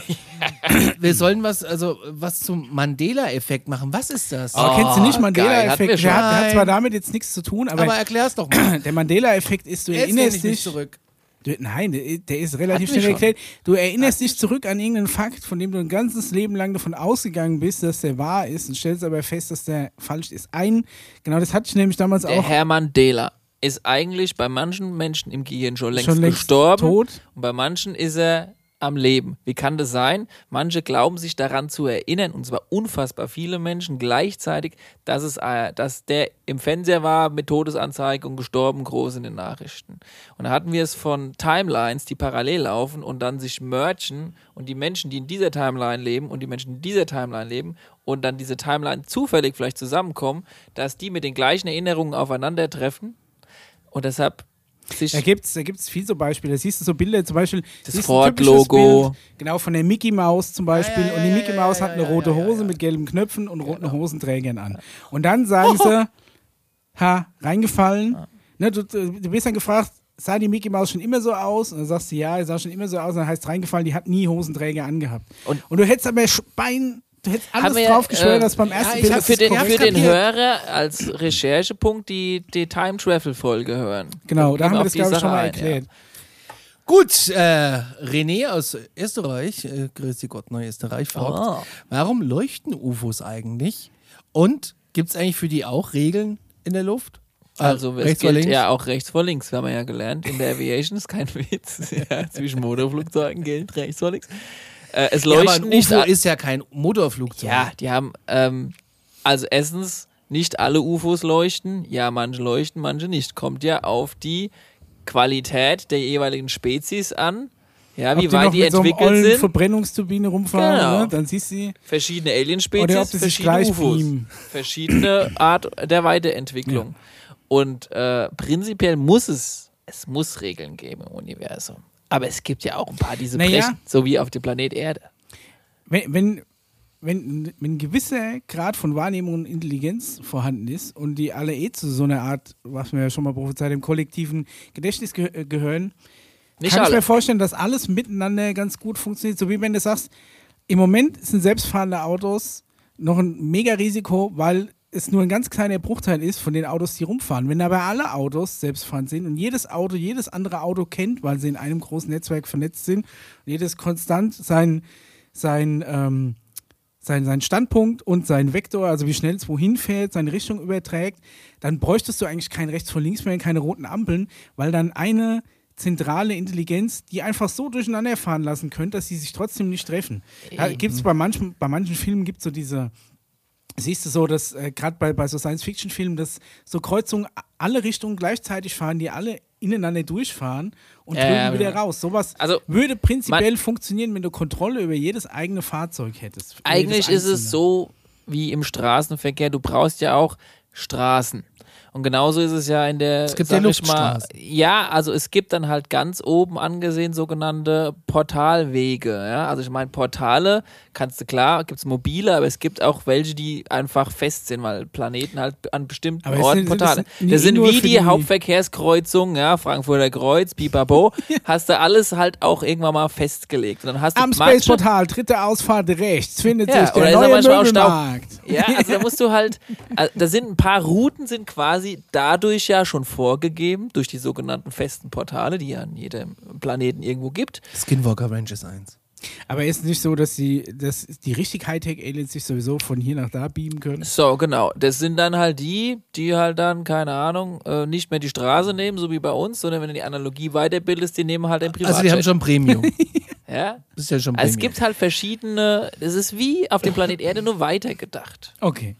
wir sollen was, also was zum Mandela-Effekt machen. Was ist das? Aber kennst du nicht Oh, Mandela-Effekt? Der, hat- hat zwar damit jetzt nichts zu tun, aber, Aber erklär's doch mal. der Mandela-Effekt ist, du Jetzt erinnerst dich. zurück. Nein, der, ist relativ schnell schon. erklärt. Du erinnerst dich zurück an irgendeinen Fakt, von dem du ein ganzes Leben lang davon ausgegangen bist, dass der wahr ist und stellst aber fest, dass der falsch ist. Ein, genau das hatte ich nämlich damals Der auch Herr Mandela ist eigentlich bei manchen Menschen im Gehirn schon längst, schon längst gestorben tot. und bei manchen ist er am Leben. Wie kann das sein? Manche glauben sich daran zu erinnern, und zwar unfassbar viele Menschen gleichzeitig, dass, es, äh, dass der im Fernseher war mit Todesanzeige und gestorben groß in den Nachrichten. Und da hatten wir es von Timelines, die parallel laufen und dann sich merchen und die Menschen, die in dieser Timeline leben und die Menschen, die in dieser Timeline leben und dann diese Timeline zufällig vielleicht zusammenkommen, dass die mit den gleichen Erinnerungen aufeinandertreffen und deshalb sich Da gibt es da gibt's viel so Beispiele. Da siehst du so Bilder, zum Beispiel Das Ford-Logo. Genau, von der Mickey Maus zum Beispiel. ja, und die ja, Mickey ja, Maus ja, hat eine ja, rote ja, ja, Hose ja. mit gelben Knöpfen und roten Hosenträgern an. Und dann sagen sie, ha, reingefallen. Ne, du, du wirst dann gefragt, sah die Mickey Maus schon immer so aus? Und dann sagst du, ja, die sah schon immer so aus. Und dann heißt es reingefallen, die hat nie Hosenträger angehabt. Und- Und, du hättest aber Bein, du hättest Haben alles wir, drauf geschwört, äh, dass beim ersten ja, das für ist den, für den. Hörer als Recherchepunkt die, die Time Travel Folge hören. Genau, da haben wir auf das, die glaube ich, Sache schon mal erklärt. Gut, äh, René aus Österreich, äh, grüß Gott, Neuösterreich, fragt, Ah. warum leuchten UFOs eigentlich? Und gibt es eigentlich für die auch Regeln in der Luft? Äh, Also es rechts oder gilt links? ja auch rechts vor links, haben wir ja gelernt. In der Aviation ist kein Witz. Ja, zwischen Motorflugzeugen gilt rechts vor links. Äh, es Ja, aber leuchten ein nicht. UFO ist ja kein Motorflugzeug. ja, die haben ähm, also erstens nicht alle UFOs leuchten. Ja, manche leuchten, manche nicht. Kommt ja auf die Qualität der jeweiligen Spezies an. Ja, Ob wie die weit die mit so entwickelt ollen sind. Verbrennungsturbine rumfahren, Genau. ne? dann siehst du verschiedene ob Alien-Spezies, verschiedene UFOs, beamen. verschiedene Art der Weiterentwicklung. Und äh, prinzipiell muss es, es muss Regeln geben im Universum. Aber es gibt ja auch ein paar, die so Naja. brechen, so wie auf dem Planet Erde. Wenn, wenn, wenn, wenn ein gewisser Grad von Wahrnehmung und Intelligenz vorhanden ist und die alle eh zu so einer Art, was wir ja schon mal prophezeit, im kollektiven Gedächtnis ge äh, gehören, Nicht kann ich alle. mir vorstellen, dass alles miteinander ganz gut funktioniert. So wie wenn du sagst, im Moment sind selbstfahrende Autos noch ein mega Risiko, weil es nur ein ganz kleiner Bruchteil ist von den Autos, die rumfahren. Wenn aber alle Autos selbstfahrend sind und jedes Auto jedes andere Auto kennt, weil sie in einem großen Netzwerk vernetzt sind und jedes konstant sein, sein, ähm, sein, sein Standpunkt und sein Vektor, also wie schnell es wohin fährt, seine Richtung überträgt, dann bräuchtest du eigentlich kein rechts vor links mehr, keine roten Ampeln, weil dann eine zentrale Intelligenz, die einfach so durcheinander fahren lassen könnte, dass sie sich trotzdem nicht treffen. Da Eben. gibt es bei manchen, bei manchen Filmen gibt so diese, siehst du so, dass äh, gerade bei, bei so Science-Fiction-Filmen, dass so Kreuzungen alle Richtungen gleichzeitig fahren, die alle ineinander durchfahren und drüben ja, wieder ja. raus. Sowas Also, würde prinzipiell funktionieren, wenn du Kontrolle über jedes eigene Fahrzeug hättest. Eigentlich ist es so wie im Straßenverkehr. Du brauchst ja auch Straßen. Und genauso ist es ja in der. Es gibt ja ich mal, Luftstraßen. Ja, also es gibt dann halt ganz oben angesehen sogenannte Portalwege. Ja? Also ich meine, Portale kannst du klar, gibt es mobile, aber es gibt auch welche, die einfach fest sind, weil Planeten halt an bestimmten Aber Orten sind- sind Portale. das nie- Das sind wie die, Hauptverkehrskreuzungen, ja, Frankfurter Kreuz, Bibabo, hast du alles halt auch irgendwann mal festgelegt. Und dann hast du Am Space-Portal, dritte Ausfahrt rechts, findet Ja, sich oder der ist da neue manchmal auch Stau-. Ja, also da musst du halt, also da sind ein paar Routen sind quasi dadurch ja schon vorgegeben, durch die sogenannten festen Portale, die ja an jedem Planeten irgendwo gibt. Skinwalker Ranches 1. Aber ist nicht so, dass die, dass die richtig Hightech-Aliens sich sowieso von hier nach da beamen können? So, genau. Das sind dann halt die, die halt dann, keine Ahnung, äh, nicht mehr die Straße nehmen, so wie bei uns, sondern wenn du die Analogie weiterbildest, die nehmen halt den Privatjet. Also die haben schon Premium. ja? Das ist ja schon Premium. Also es gibt halt verschiedene, es ist wie auf dem Planet Erde nur weitergedacht. Okay.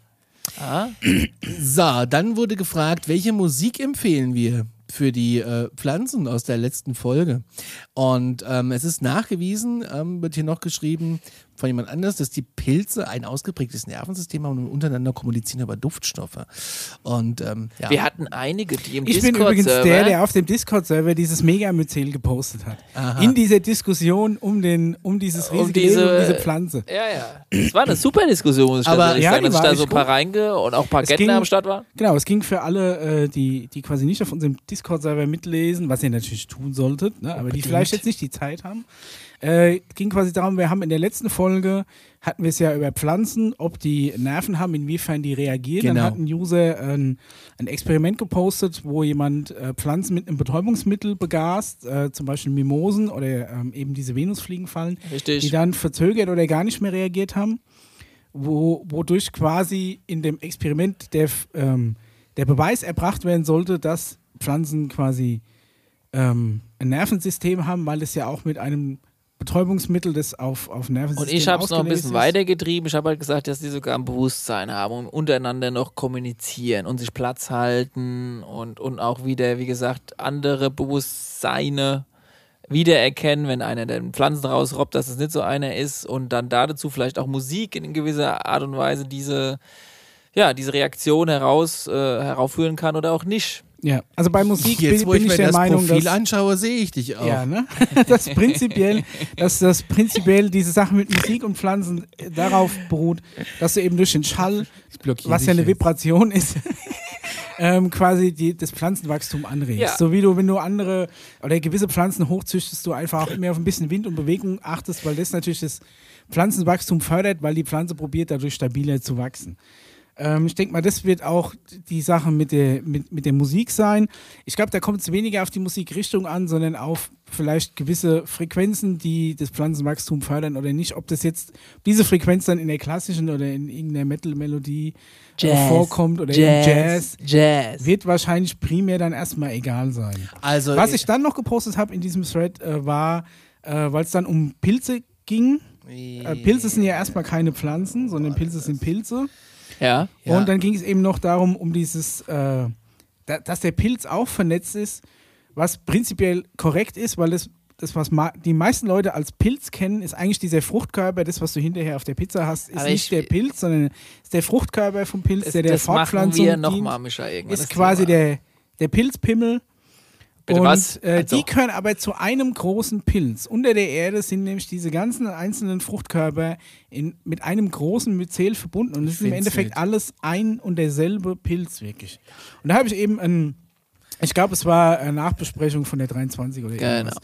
Ah? So, dann wurde gefragt, welche Musik empfehlen wir für die äh, Pflanzen aus der letzten Folge? Und ähm, es ist nachgewiesen, ähm, wird hier noch geschrieben, von jemand anders, dass die Pilze ein ausgeprägtes Nervensystem haben und untereinander kommunizieren über Duftstoffe. Und ähm, ja. Wir hatten einige, die im Ich bin übrigens der, der auf dem Discord-Server dieses Megamyzel gepostet hat. In dieser Diskussion um, den, um dieses Um riesige diese- Leben, um diese Pflanze. Ja, ja. Es war eine super Diskussion, muss ich Aber- tatsächlich ja, sagen, dass ich da so ein paar reinge und auch ein paar Gärtner ging- am Start war. Genau, es ging für alle, äh, die, die quasi nicht auf unserem Discord-Server mitlesen, was ihr natürlich tun solltet, ne, aber die vielleicht jetzt nicht die Zeit haben. Äh, ging quasi darum, wir haben in der letzten Folge, hatten wir es ja über Pflanzen, ob die Nerven haben, inwiefern die reagieren. Genau. Dann hat ein User ein, ein Experiment gepostet, wo jemand äh, Pflanzen mit einem Betäubungsmittel begast, äh, zum Beispiel Mimosen oder ähm, eben diese Venusfliegenfallen, Richtig. die dann verzögert oder gar nicht mehr reagiert haben, wo, wodurch quasi in dem Experiment der, ähm, der Beweis erbracht werden sollte, dass Pflanzen quasi ähm, ein Nervensystem haben, weil es ja auch mit einem Betäubungsmittel, das auf, auf Und Nervensystem ich habe es noch ein bisschen ist. weitergetrieben. Ich habe halt gesagt, dass die sogar ein Bewusstsein haben und untereinander noch kommunizieren und sich Platz halten und, und auch wieder, wie gesagt, andere Bewusstseine wiedererkennen, wenn einer den Pflanzen rausrobbt, dass es nicht so einer ist und dann dazu vielleicht auch Musik in gewisser Art und Weise diese, ja, diese Reaktion heraus, äh, heraufführen kann oder auch nicht. Ja, also bei Musik Jetzt, bin, wo bin ich ich mir der das Meinung, Profil dass anschaue, sehe ich dich auch. Ja, ne? Das prinzipiell, dass das prinzipiell diese Sache mit Musik und Pflanzen äh, darauf beruht, dass du eben durch den Schall, was ja eine jetzt. Vibration ist, ähm, quasi die, das Pflanzenwachstum anregst. Ja. So wie du, wenn du andere oder gewisse Pflanzen hochzüchtest, du einfach auch immer auf ein bisschen Wind und Bewegung achtest, weil das natürlich das Pflanzenwachstum fördert, weil die Pflanze probiert dadurch stabiler zu wachsen. Ähm, ich denke mal, das wird auch die Sache mit der, mit, mit der Musik sein. Ich glaube, da kommt es weniger auf die Musikrichtung an, sondern auf vielleicht gewisse Frequenzen, die das Pflanzenwachstum fördern oder nicht. Ob das jetzt, diese Frequenz dann in der klassischen oder in irgendeiner Metal-Melodie äh, vorkommt oder im Jazz, Jazz. wird wahrscheinlich primär dann erstmal egal sein. Also, Was ich dann noch gepostet habe in diesem Thread äh, war, äh, weil es dann um Pilze ging. Äh, Pilze sind ja erstmal keine Pflanzen, sondern Pilze sind Pilze. Ja. Ja. Und dann ging es eben noch darum, um dieses, äh, da, dass der Pilz auch vernetzt ist, was prinzipiell korrekt ist, weil das, das was die meisten Leute als Pilz kennen, ist eigentlich dieser Fruchtkörper, das, was du hinterher auf der Pizza hast, ist Aber nicht ich- der Pilz, sondern ist der Fruchtkörper vom Pilz, Das, der der das machen Fortpflanzung wir dient, nochmal, Micha, irgendwann. ist quasi Thema. der, der Pilzpimmel. Bitte und was? Äh, Also- die können aber zu einem großen Pilz. Unter der Erde sind nämlich diese ganzen einzelnen Fruchtkörper in, mit einem großen Myzel verbunden. Und es ist im Endeffekt wild. alles ein und derselbe Pilz, wirklich. Und da habe ich eben ein, ich glaube, es war eine Nachbesprechung von der 23 oder Genau. irgendwas.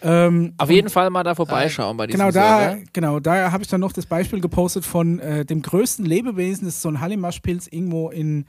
Ähm, Auf jeden Fall mal da vorbeischauen bei diesem Genau da, Server. genau, da habe ich dann noch das Beispiel gepostet von äh, dem größten Lebewesen, das ist so ein Hallimaschpilz irgendwo in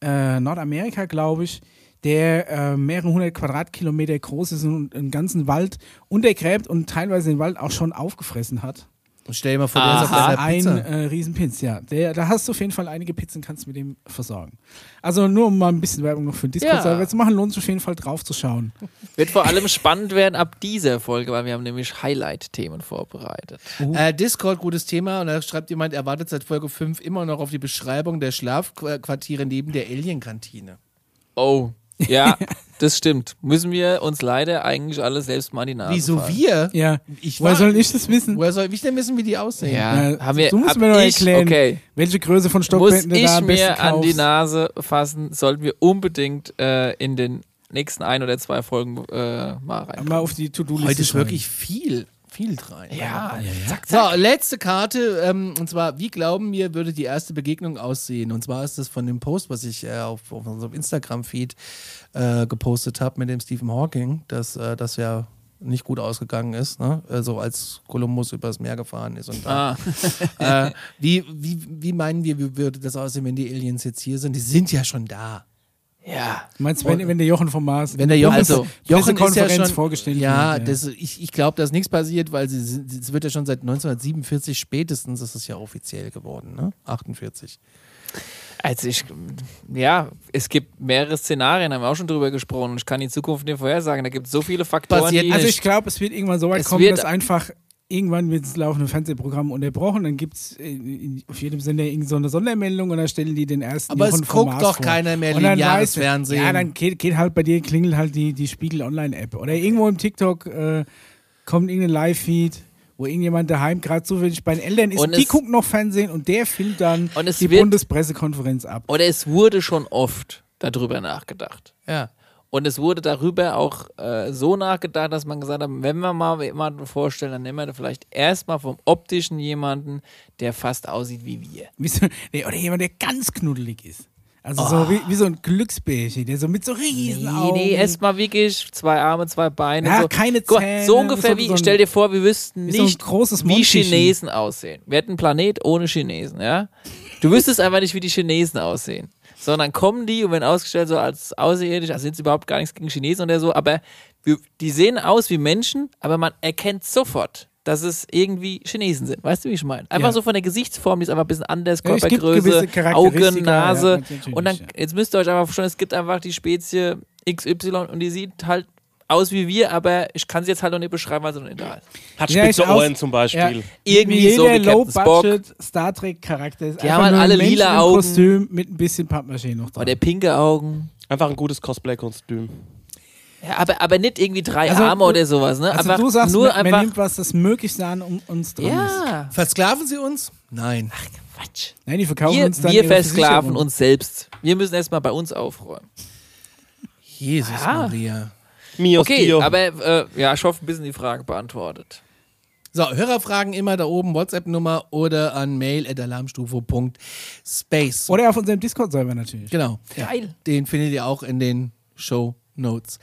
äh, Nordamerika, glaube ich, der äh, mehrere hundert Quadratkilometer groß ist und einen ganzen Wald untergräbt und teilweise den Wald auch schon aufgefressen hat. Und stell dir mal vor, der ist auf deiner Ein Pizza. äh, Riesenpilz, ja. Der, da hast du auf jeden Fall einige Pizzen, kannst du mit dem versorgen. Also nur um mal ein bisschen Werbung noch für den Discord-Server Ja. zu machen, lohnt sich auf jeden Fall drauf zu schauen. Wird vor allem spannend werden ab dieser Folge, weil wir haben nämlich Highlight-Themen vorbereitet. Äh, Discord, gutes Thema. Und da schreibt jemand, er wartet seit Folge 5 immer noch auf die Beschreibung der Schlafquartiere neben der Alien-Kantine. Oh, ja, das stimmt. Müssen wir uns leider eigentlich alle selbst mal in die Nase Wieso fassen. wir? Ja, Ich woher war- soll ich das wissen? Woher soll ich denn wissen, wie die aussehen? Ja, Ja, haben wir, du musst mir doch erklären, Okay, Welche Größe von muss Stockbetten du da am besten mir an die kaufst? Nase fassen, sollten wir unbedingt äh, in den nächsten ein oder zwei Folgen äh, mal rein. Mal auf die To-Do-Liste Heute ist wirklich viel, viel rein. Ja, zack, So, zack. letzte Karte, ähm, und zwar, wie glauben wir, würde die erste Begegnung aussehen? Und zwar ist das von dem Post, was ich äh, auf, auf unserem Instagram-Feed äh, gepostet habe mit dem Stephen Hawking, dass äh, das ja nicht gut ausgegangen ist, ne? also als Kolumbus übers Meer gefahren ist und da. Ah, äh, wie, wie, wie meinen wir, wie würde das aussehen, wenn die Aliens jetzt hier sind? Die sind ja schon da. Ja. Meinst du, wenn, wenn der Jochen vom Mars Wenn der Jochen, Also, Jochen ist ja schon, vorgestellt ja, wird, ja. Das, ich, ich glaube, dass nichts passiert, weil sie, es wird ja schon seit 1947 spätestens, ist es ja offiziell geworden, ne? 48. Also ich, ja, es gibt mehrere Szenarien, haben wir auch schon drüber gesprochen. Und ich kann die Zukunft nicht vorhersagen. Da gibt es so viele Faktoren, Passiert die Also ich glaube, es wird irgendwann so weit Es kommen, dass einfach irgendwann wird das laufende Fernsehprogramm unterbrochen, dann gibt es auf jedem Sender irgend so eine Sondermeldung und dann stellen die den ersten Aber Jochen es guckt Mars doch vor. keiner mehr Und dann lineares weißt du, Fernsehen. Ja, dann geht, geht halt bei dir, klingelt halt die, die Spiegel Online-App. Oder irgendwo im TikTok äh, kommt irgendein Live-Feed, wo irgendjemand daheim gerade zufällig bei den Eltern ist, Und die gucken noch Fernsehen und der filmt dann Und es die wird- Bundespressekonferenz ab. Oder es wurde schon oft darüber nachgedacht. Ja. Und es wurde darüber auch äh, so nachgedacht, dass man gesagt hat, wenn wir mal jemanden vorstellen, dann nehmen wir vielleicht erstmal vom optischen jemanden, der fast aussieht wie wir. Wie so, nee, oder jemand, der ganz knuddelig ist. Also so wie, wie so ein Glücksbärchen, der so mit so riesen Nee, Augen. nee, erstmal wirklich zwei Arme, zwei Beine. Ja, so. keine Zähne, So ungefähr so- wie, so ein- stell dir vor, wir wüssten so nicht, großes wie. Chinesen aussehen. Wir hätten einen Planet ohne Chinesen, ja? Du wüsstest einfach nicht, wie die Chinesen aussehen. Sondern kommen die und werden ausgestellt so als außerirdisch, also sind sie überhaupt gar nichts gegen Chinesen oder so, aber die sehen aus wie Menschen, aber man erkennt sofort, dass es irgendwie Chinesen sind. Weißt du, wie ich meine? Einfach Ja. so von der Gesichtsform, die ist einfach ein bisschen anders, Ja, Körpergröße, Charakteristika, Augen, Nase. ja, und dann, ja. jetzt müsst ihr euch einfach vorstellen, es gibt einfach die Spezie XY und die sieht halt aus wie wir, aber ich kann sie jetzt halt noch nicht beschreiben, weil sie noch nicht da ist. Hat Ja, spitze Ohren zum Beispiel. Ja, Irgendwie wie so jeder wie Captain Spock. Low-Budget Star Trek Charakter ist. Die haben halt alle Mensch lila Augen. Kostüm mit ein bisschen Pappmaché noch dran. Oder pinke Augen. Einfach ein gutes Cosplay-Kostüm. Ja, aber, aber nicht irgendwie drei Also, Arme oder sowas, ne? also einfach du sagst, nur man, man nimmt was, das Möglichste an um uns dran ist. ja, Versklaven sie uns? Nein. Quatsch. Nein, die verkaufen Wir, uns dann wir versklaven uns selbst. Wir müssen erstmal bei uns aufräumen. Jesus Ja. Maria. Mios Okay, Dio. aber äh, ja, ich hoffe, ein bisschen die Frage beantwortet. So, Hörerfragen immer da oben, WhatsApp-Nummer oder an mail.alarmstufe.space. Oder auf unserem Discord-Server natürlich. Genau. Geil. Den findet ihr auch in den Show Notes.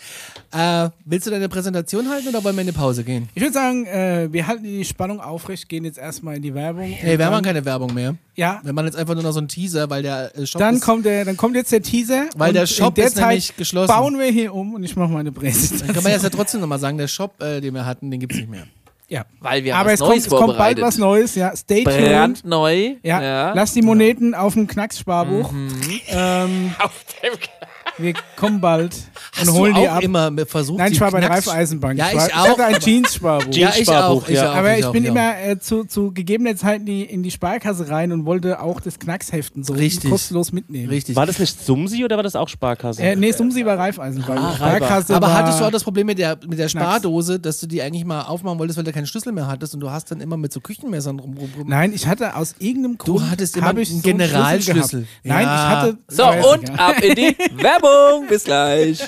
Äh, willst du deine Präsentation halten oder wollen wir in eine Pause gehen? Ich würde sagen, äh, wir halten die Spannung aufrecht, gehen jetzt erstmal in die Werbung. Hey, wir haben dann- keine Werbung mehr. Ja, Wir machen jetzt einfach nur noch so einen Teaser, weil der äh, Shop dann ist, kommt, der, dann kommt jetzt der Teaser. weil der Shop in der ist Zeit nämlich geschlossen. bauen wir hier um und ich mache meine Dann Präsentation. kann man jetzt ja trotzdem nochmal sagen, der Shop, äh, den wir hatten, den gibt es nicht mehr. Ja. Weil wir haben Aber was es kommt, Neues es kommt bald was Neues, ja. Stay tuned. Brandneu. Ja, lass die Moneten auf dem Knackssparbuch. Mhm. Ähm, wir kommen bald Hast und holen du die auch ab. immer versucht, Nein, die ich war bei der Knacks- Raiffeisenbank. Ja, ich, war, ich auch. hatte ein Jeans-Sparbuch. Ja, ich auch, ich ja. auch. Aber ich auch, bin ja. immer äh, zu, zu gegebener Zeit in die, in die Sparkasse rein und wollte auch das Knacksheften so Richtig. kostenlos mitnehmen. Richtig. War das nicht Sumsi oder war das auch Sparkasse? Äh, nee, Sumsi war Raiffeisenbank. Ah, Sparkasse Aber war, hattest du auch das Problem mit der, mit der. Spardose, dass du die eigentlich mal aufmachen wolltest, weil du keinen Schlüssel mehr hattest und du hast dann immer mit so Küchenmessern rum. rum, rum. Nein, ich hatte aus irgendeinem Du Grund. hattest immer ich einen so Generalschlüssel. Nein, ich hatte. So, ich und ab in die Werbung. Bis gleich.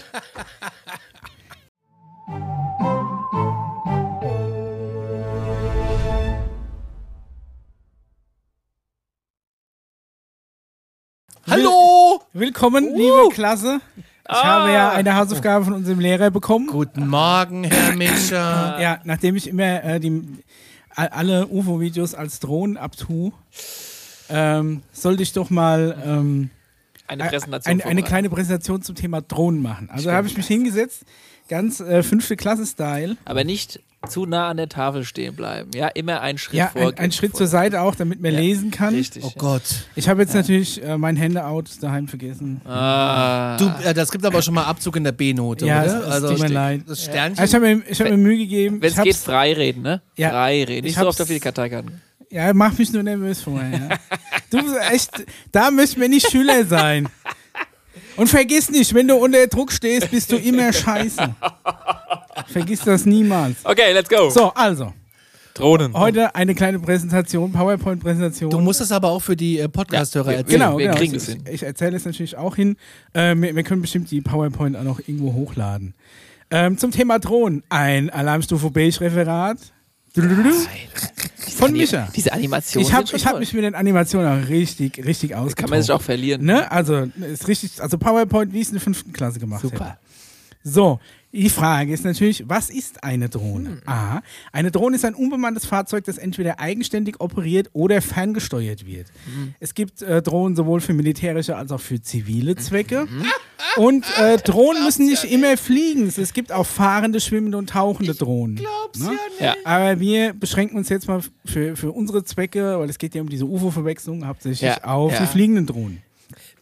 Hallo! Willkommen, Uh. liebe Klasse. Ich Ah. habe ja eine Hausaufgabe von unserem Lehrer bekommen. Guten Morgen, Herr Mitscher. Ja, nachdem ich immer äh, die, alle UFO-Videos als Drohnen abtue, ähm, sollte ich doch mal ähm, Eine Präsentation. eine, eine kleine Präsentation zum Thema Drohnen machen. Also habe ich mich hingesetzt, ganz äh, fünfte Klasse-Style. Aber nicht zu nah an der Tafel stehen bleiben. Ja, immer einen Schritt Ja, vor. ein, ein Schritt zur Seite auch, damit man Ja, lesen kann. Richtig. Oh ja. Gott. Ich habe jetzt natürlich äh, mein Handout daheim vergessen. Ah. Du, äh, das gibt aber schon mal Abzug in der B-Note, Ja, oder? es- es tut mir leid. Das Sternchen. Also ich habe mir, ich hab mir Mühe gegeben. Wenn es geht, frei reden, ne? Ja. Frei reden. Nicht Ich so oft auf die Karteikarten. Ja, mach mich nur nervös vorher. Ja. du bist echt, da müssen wir nicht Schüler sein. Und vergiss nicht, wenn du unter Druck stehst, bist du immer scheiße. Vergiss das niemals. Okay, let's go. So, also, Drohnen. heute eine kleine Präsentation, PowerPoint-Präsentation. Du musst das aber auch für die äh, Podcast-Hörer Ja, erzählen. Genau, Wir genau. kriegen ich, das hin. Ich erzähle es natürlich auch hin. Ähm, wir, wir können bestimmt die PowerPoint auch noch irgendwo hochladen. Ähm, zum Thema Drohnen. Ein Alarmstufe Beige-Referat. Von Micha. Diese Animation. Ich habe ich hab mich mit den Animationen auch richtig, richtig ausgetobt. Kann man sich auch verlieren. Ne? Also, ist richtig, also PowerPoint, wie es in der fünften Klasse gemacht Super. hätte. So, die Frage ist natürlich, was ist eine Drohne? Hm. A. Eine Drohne ist ein unbemanntes Fahrzeug, das entweder eigenständig operiert oder ferngesteuert wird. Hm. Es gibt äh, Drohnen sowohl für militärische als auch für zivile Zwecke. Mhm. Und äh, Drohnen müssen nicht immer fliegen. Es gibt auch fahrende, schwimmende und tauchende Drohnen. Glaub's Ne? ja nicht. Ja. Aber wir beschränken uns jetzt mal für, für unsere Zwecke, weil es geht ja um diese UFO-Verwechslung, hauptsächlich Ja, auf ja. die fliegenden Drohnen.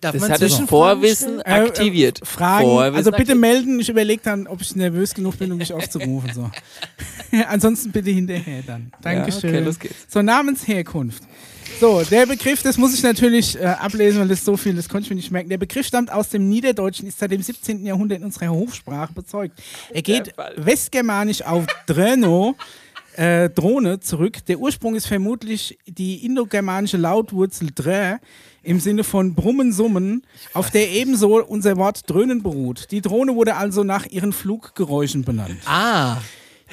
Darf Das man hat das Vorwissen stellen? Äh, aktiviert. Äh, Fragen, Vorwissen also bitte aktiviert. melden. Ich überlege dann, ob ich nervös genug bin, um mich aufzurufen. So. Ansonsten bitte hinterher dann. Dankeschön. okay, los geht's. So, Namensherkunft. So, der Begriff, das muss ich natürlich äh, ablesen, weil das so viel, das konnte ich mir nicht merken. Der Begriff stammt aus dem Niederdeutschen, ist seit dem 17. Jahrhundert in unserer Hochsprache bezeugt. Er geht westgermanisch auf Dröno, äh, Drohne zurück. Der Ursprung ist vermutlich die indogermanische Lautwurzel drä im Sinne von Brummen, Summen, auf der ebenso unser Wort dröhnen beruht. Die Drohne wurde also nach ihren Fluggeräuschen benannt. Ah,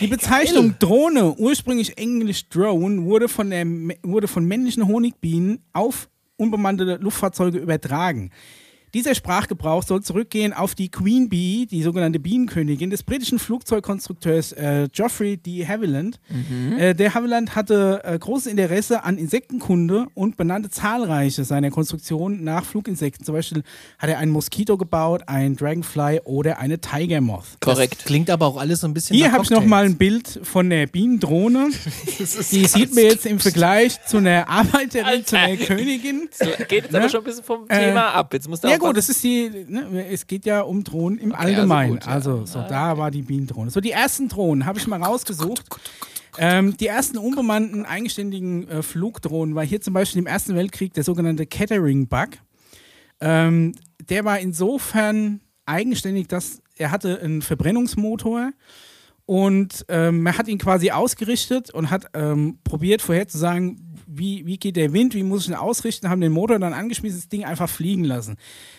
Die Bezeichnung Drohne, ursprünglich englisch Drone, wurde von, der, wurde von männlichen Honigbienen auf unbemannte Luftfahrzeuge übertragen. Dieser Sprachgebrauch soll zurückgehen auf die Queen Bee, die sogenannte Bienenkönigin des britischen Flugzeugkonstrukteurs äh, Geoffrey D. Havilland. Äh, der Havilland hatte äh, großes Interesse an Insektenkunde und benannte zahlreiche seiner Konstruktionen nach Fluginsekten. Zum Beispiel hat er einen Moskito gebaut, einen Dragonfly oder eine Tiger Moth. Korrekt. klingt aber auch alles so ein bisschen Hier habe ich noch mal ein Bild von der Bienendrohne. Die sieht mir jetzt im Vergleich zu einer Arbeiterin, zu einer Königin. So, geht jetzt aber schon ein bisschen vom Thema ab. Jetzt musst du Ja gut, das ist die, ne, es geht ja um Drohnen im also Allgemeinen. gut, ja. Also, so, da war die Bienendrohne. So, die ersten Drohnen habe ich mal rausgesucht. Ähm, die ersten unbemannten, eigenständigen äh, Flugdrohnen war hier zum Beispiel im Ersten Weltkrieg der sogenannte Kettering-Bug. Ähm, der war insofern eigenständig, dass er hatte einen Verbrennungsmotor und ähm, man hat ihn quasi ausgerichtet und hat ähm, probiert vorherzusagen, wie, wie geht der Wind, wie muss ich ihn ausrichten, haben den Motor dann angeschmissen, das Ding einfach fliegen lassen.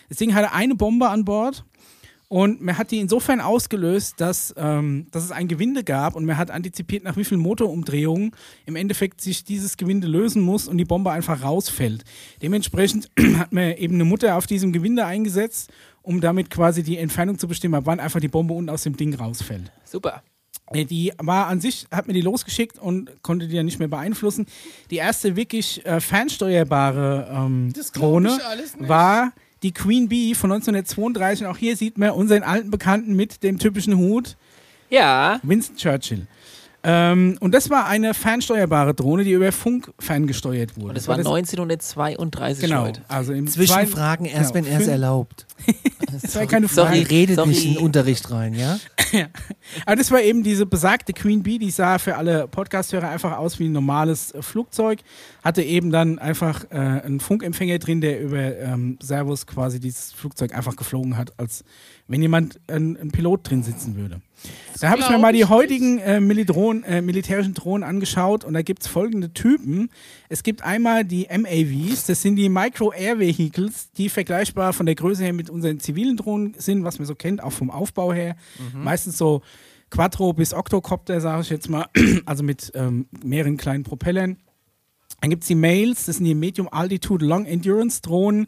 Das Ding hatte eine Bombe an Bord und man hat die insofern ausgelöst, dass, ähm, dass es ein Gewinde gab und man hat antizipiert, nach wie vielen Motorumdrehungen im Endeffekt sich dieses Gewinde lösen muss und die Bombe einfach rausfällt. Dementsprechend hat man eben eine Mutter auf diesem Gewinde eingesetzt, um damit quasi die Entfernung zu bestimmen, ab wann einfach die Bombe unten aus dem Ding rausfällt. Super. Die war an sich, hat mir die losgeschickt und konnte die ja nicht mehr beeinflussen. Die erste wirklich äh, fernsteuerbare ähm, nicht. war die Queen Bee von 1932. Und auch hier sieht man unseren alten Bekannten mit dem typischen Hut, Ja, Winston Churchill. Ähm, und das war eine fernsteuerbare Drohne, die über Funk ferngesteuert wurde. und es war 1932 Genau, heute. also im Zwischenfragen zweiten- erst, genau, wenn er es erlaubt. Das war keine Sorry. Frage. Ihr redet sorry. nicht in den Unterricht rein, ja? Aber das war eben diese besagte Queen Bee, die sah für alle Podcast-Hörer einfach aus wie ein normales Flugzeug. Hatte eben dann einfach äh, einen Funkempfänger drin, der über ähm, Servos quasi dieses Flugzeug einfach geflogen hat, als wenn jemand ein, ein Pilot drin sitzen würde. Da habe ich mir mal die heutigen äh, äh, militärischen Drohnen angeschaut und da gibt es folgende Typen. Es gibt einmal die MAVs, das sind die Micro Air Vehicles, die vergleichbar von der Größe her mit unseren zivilen Drohnen sind, was man so kennt, auch vom Aufbau her. Meistens so Quattro bis Octocopter, sage ich jetzt mal, also mit ähm, mehreren kleinen Propellern. Dann gibt es die Mails, das sind die Medium Altitude Long Endurance Drohnen,